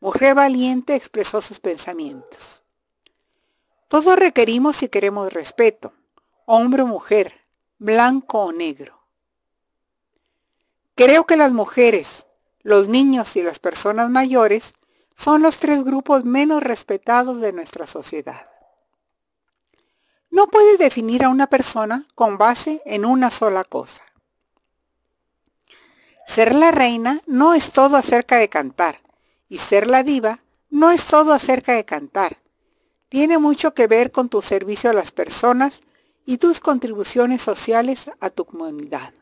Mujer valiente expresó sus pensamientos. Todos requerimos y queremos respeto, hombre o mujer, blanco o negro. Creo que las mujeres, los niños y las personas mayores son los tres grupos menos respetados de nuestra sociedad. No puedes definir a una persona con base en una sola cosa. Ser la reina no es todo acerca de cantar y ser la diva no es todo acerca de cantar. Tiene mucho que ver con tu servicio a las personas y tus contribuciones sociales a tu comunidad.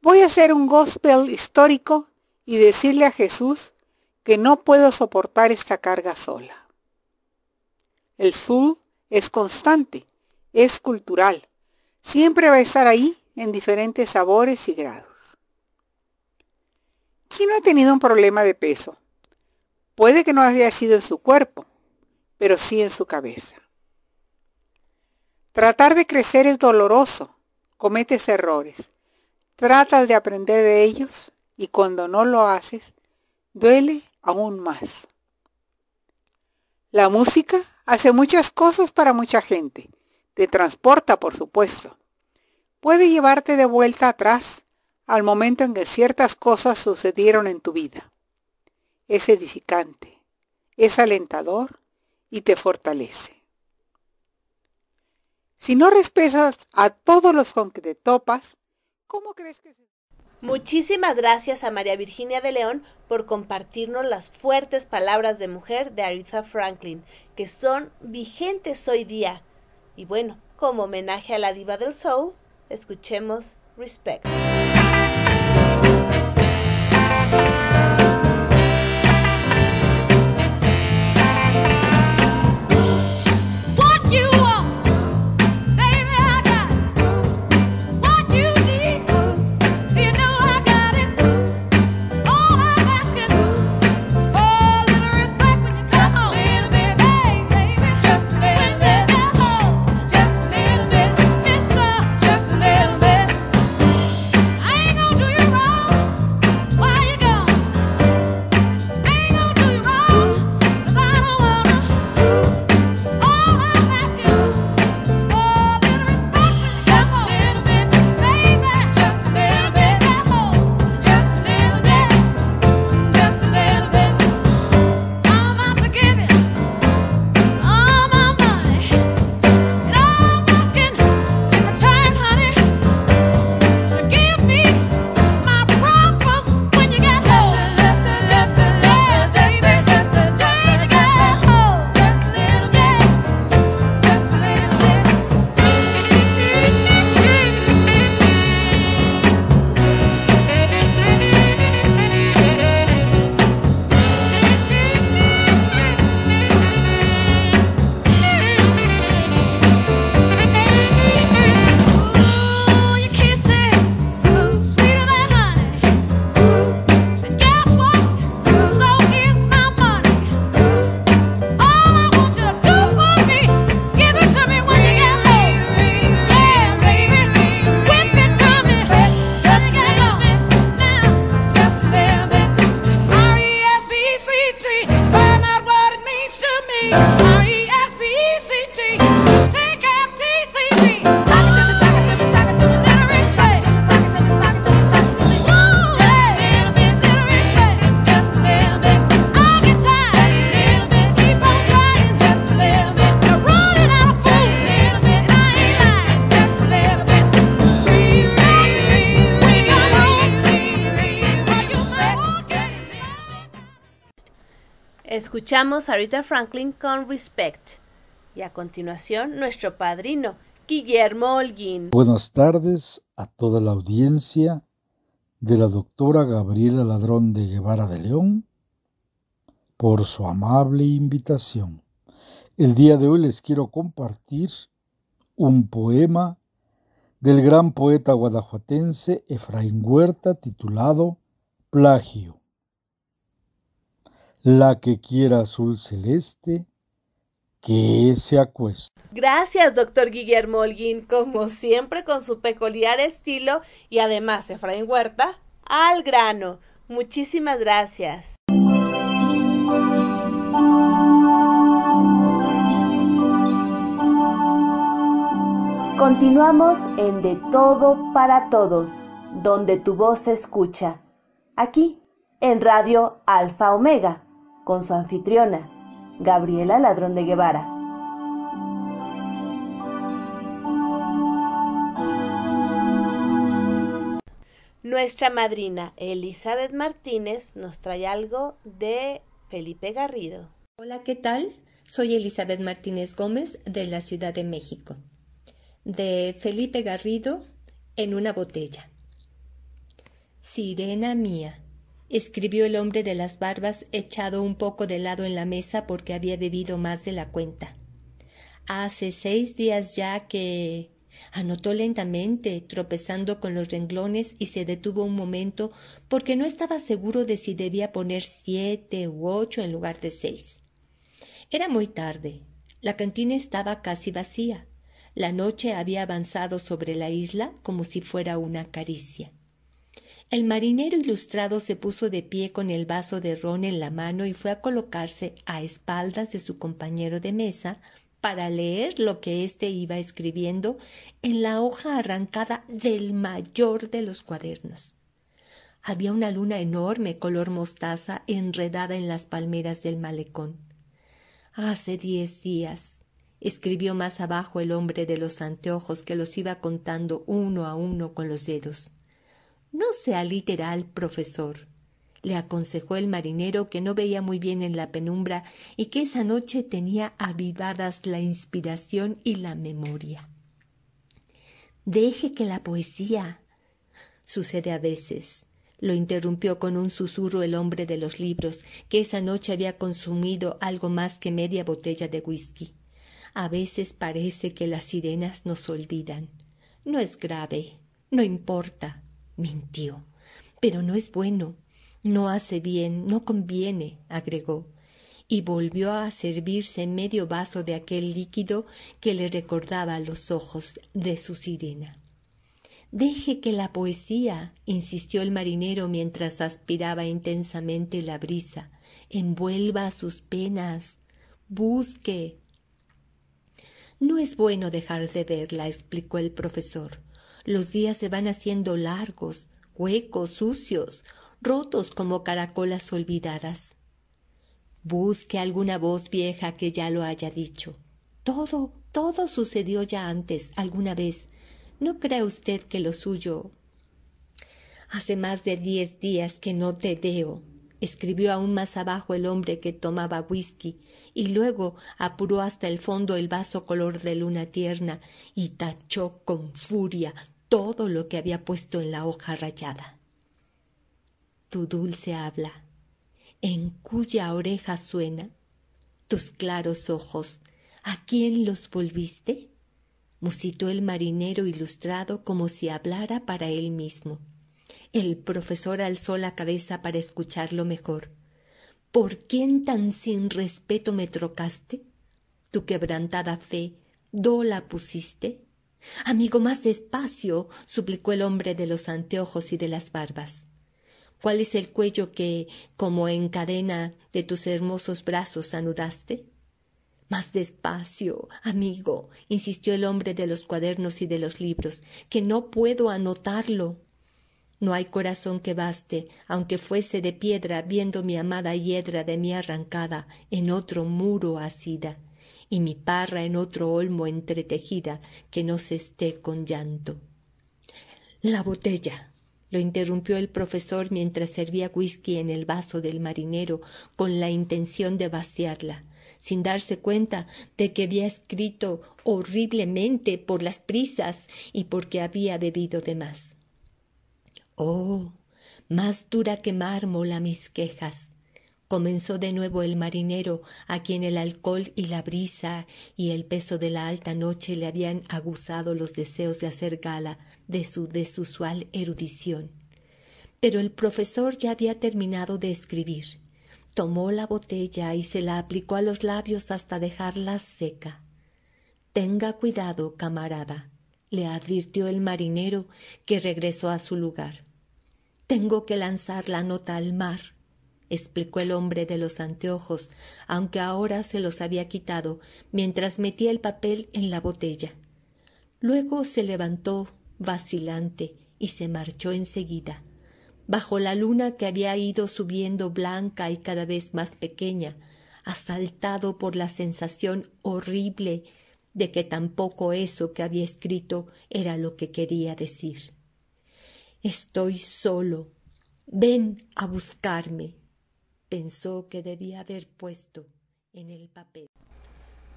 Voy a hacer un gospel histórico y decirle a Jesús que no puedo soportar esta carga sola. El sur es constante, es cultural, siempre va a estar ahí en diferentes sabores y grados. ¿Quién no ha tenido un problema de peso? Puede que no haya sido en su cuerpo, pero sí en su cabeza. Tratar de crecer es doloroso, cometes errores, tratas de aprender de ellos y cuando no lo haces, duele aún más. La música hace muchas cosas para mucha gente. Te transporta, por supuesto. Puede llevarte de vuelta atrás al momento en que ciertas cosas sucedieron en tu vida. Es edificante, es alentador y te fortalece. Si no respetas a todos los con que te topas, ¿cómo crees que se... Muchísimas gracias a María Virginia de León por compartirnos las fuertes palabras de mujer de Aretha Franklin, que son vigentes hoy día. Y bueno, como homenaje a la diva del soul, escuchemos Respect. Escuchamos a Rita Franklin con Respect. Y a continuación, nuestro padrino, Guillermo Holguín. Buenas tardes a toda la audiencia de la doctora Gabriela Ladrón de Guevara de León por su amable invitación. El día de hoy les quiero compartir un poema del gran poeta guadajuatense Efraín Huerta titulado Plagio. La que quiera azul celeste, que se acueste. Gracias, doctor Guillermo Holguín, como siempre con su peculiar estilo y además Efraín Huerta, al grano. Muchísimas gracias. Continuamos en De Todo para Todos, donde tu voz se escucha. Aquí, en Radio Alfa Omega, con su anfitriona, Gabriela Ladrón de Guevara. Nuestra madrina Elizabeth Martínez nos trae algo de Felipe Garrido. Hola, ¿qué tal? Soy Elizabeth Martínez Gómez de la Ciudad de México. De Felipe Garrido en una botella. Sirena mía, escribió el hombre de las barbas echado un poco de lado en la mesa porque había bebido más de la cuenta. Hace seis días ya que Anotó lentamente, tropezando con los renglones, y se detuvo un momento porque no estaba seguro de si debía poner siete u ocho en lugar de seis. Era muy tarde. La cantina estaba casi vacía. La noche había avanzado sobre la isla como si fuera una caricia. El marinero ilustrado se puso de pie con el vaso de ron en la mano y fue a colocarse a espaldas de su compañero de mesa para leer lo que éste iba escribiendo en la hoja arrancada del mayor de los cuadernos. Había una luna enorme color mostaza enredada en las palmeras del malecón. Hace diez días, escribió más abajo el hombre de los anteojos que los iba contando uno a uno con los dedos. No sea literal, profesor le aconsejó el marinero que no veía muy bien en la penumbra y que esa noche tenía avivadas la inspiración y la memoria. Deje que la poesía sucede a veces. Lo interrumpió con un susurro el hombre de los libros, que esa noche había consumido algo más que media botella de whisky. A veces parece que las sirenas nos olvidan. No es grave, no importa. Mintió. Pero no es bueno. No hace bien, no conviene, agregó, y volvió a servirse medio vaso de aquel líquido que le recordaba los ojos de su sirena. Deje que la poesía, insistió el marinero mientras aspiraba intensamente la brisa, envuelva sus penas, busque. No es bueno dejar de verla, explicó el profesor. Los días se van haciendo largos, huecos, sucios, rotos como caracolas olvidadas. Busque alguna voz vieja que ya lo haya dicho. Todo, todo sucedió ya antes, alguna vez. ¿No cree usted que lo suyo? Hace más de diez días que no te veo, escribió aún más abajo el hombre que tomaba whisky, y luego apuró hasta el fondo el vaso color de luna tierna y tachó con furia todo lo que había puesto en la hoja rayada tu dulce habla, en cuya oreja suena, tus claros ojos, ¿a quién los volviste? musitó el marinero ilustrado como si hablara para él mismo. El profesor alzó la cabeza para escucharlo mejor. ¿Por quién tan sin respeto me trocaste? Tu quebrantada fe, ¿do la pusiste? Amigo, más despacio, suplicó el hombre de los anteojos y de las barbas. ¿Cuál es el cuello que, como en cadena de tus hermosos brazos, anudaste? Más despacio, amigo, insistió el hombre de los cuadernos y de los libros, que no puedo anotarlo. No hay corazón que baste, aunque fuese de piedra, viendo mi amada hiedra de mí arrancada en otro muro asida, y mi parra en otro olmo entretejida, que no se esté con llanto. La botella lo interrumpió el profesor mientras servía whisky en el vaso del marinero con la intención de vaciarla, sin darse cuenta de que había escrito horriblemente por las prisas y porque había bebido de más. Oh, más dura que mármol a mis quejas. Comenzó de nuevo el marinero, a quien el alcohol y la brisa y el peso de la alta noche le habían aguzado los deseos de hacer gala de su desusual erudición. Pero el profesor ya había terminado de escribir. Tomó la botella y se la aplicó a los labios hasta dejarla seca. Tenga cuidado, camarada, le advirtió el marinero, que regresó a su lugar. Tengo que lanzar la nota al mar, explicó el hombre de los anteojos, aunque ahora se los había quitado, mientras metía el papel en la botella. Luego se levantó, vacilante, y se marchó enseguida. Bajo la luna que había ido subiendo blanca y cada vez más pequeña, asaltado por la sensación horrible de que tampoco eso que había escrito era lo que quería decir. Estoy solo. Ven a buscarme. Pensó que debía haber puesto en el papel.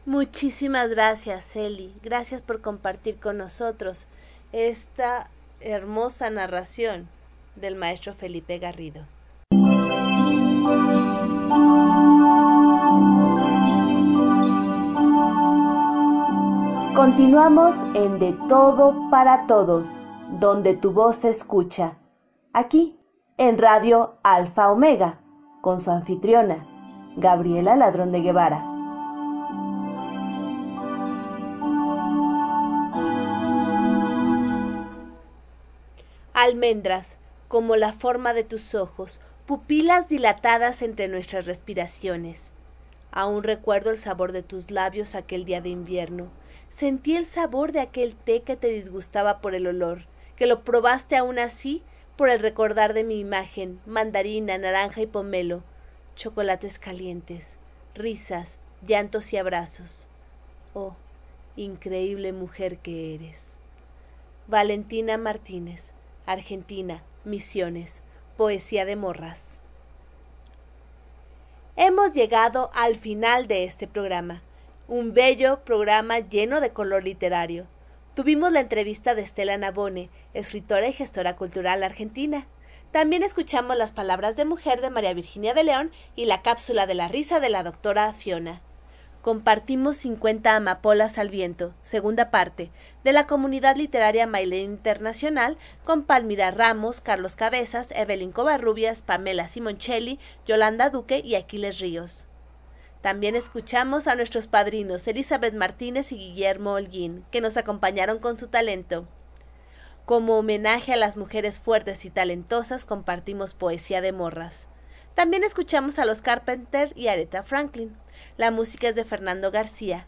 Muchísimas gracias, Eli. Gracias por compartir con nosotros esta hermosa narración del maestro Felipe Garrido. Continuamos en De Todo para Todos, donde tu voz se escucha. Aquí, en Radio Alfa Omega, con su anfitriona, Gabriela Ladrón de Guevara. Almendras, como la forma de tus ojos, pupilas dilatadas entre nuestras respiraciones. Aún recuerdo el sabor de tus labios aquel día de invierno. Sentí el sabor de aquel té que te disgustaba por el olor, que lo probaste aún así por el recordar de mi imagen, mandarina, naranja y pomelo, chocolates calientes, risas, llantos y abrazos. Oh, increíble mujer que eres. Valentina Martínez, Argentina, Misiones, Poesía de Morras. Hemos llegado al final de este programa, un bello programa lleno de color literario. Tuvimos la entrevista de Estela Nabone, escritora y gestora cultural argentina. También escuchamos las palabras de mujer de María Virginia de León y la cápsula de la risa de la doctora Fiona compartimos 50 amapolas al viento, segunda parte, de la comunidad literaria Maile Internacional, con Palmira Ramos, Carlos Cabezas, Evelyn Covarrubias, Pamela Simoncelli, Yolanda Duque y Aquiles Ríos. También escuchamos a nuestros padrinos Elizabeth Martínez y Guillermo Holguín, que nos acompañaron con su talento. Como homenaje a las mujeres fuertes y talentosas, compartimos poesía de morras. También escuchamos a los Carpenter y Aretha Franklin. La música es de Fernando García.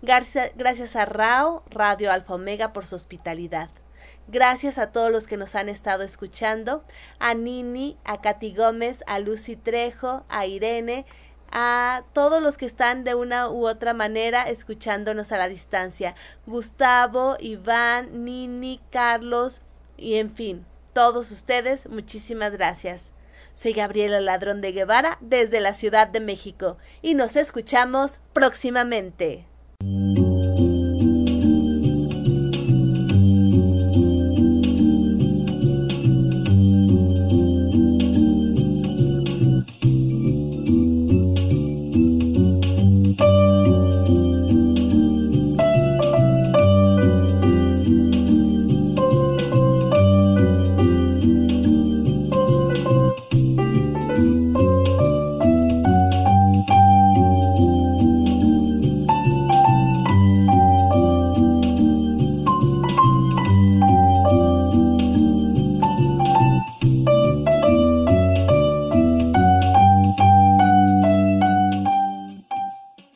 Gracias a Rao, Radio Alfa Omega, por su hospitalidad. Gracias a todos los que nos han estado escuchando, a Nini, a Katy Gómez, a Lucy Trejo, a Irene, a todos los que están de una u otra manera escuchándonos a la distancia. Gustavo, Iván, Nini, Carlos y en fin, todos ustedes, muchísimas gracias. Soy Gabriela Ladrón de Guevara desde la Ciudad de México y nos escuchamos próximamente.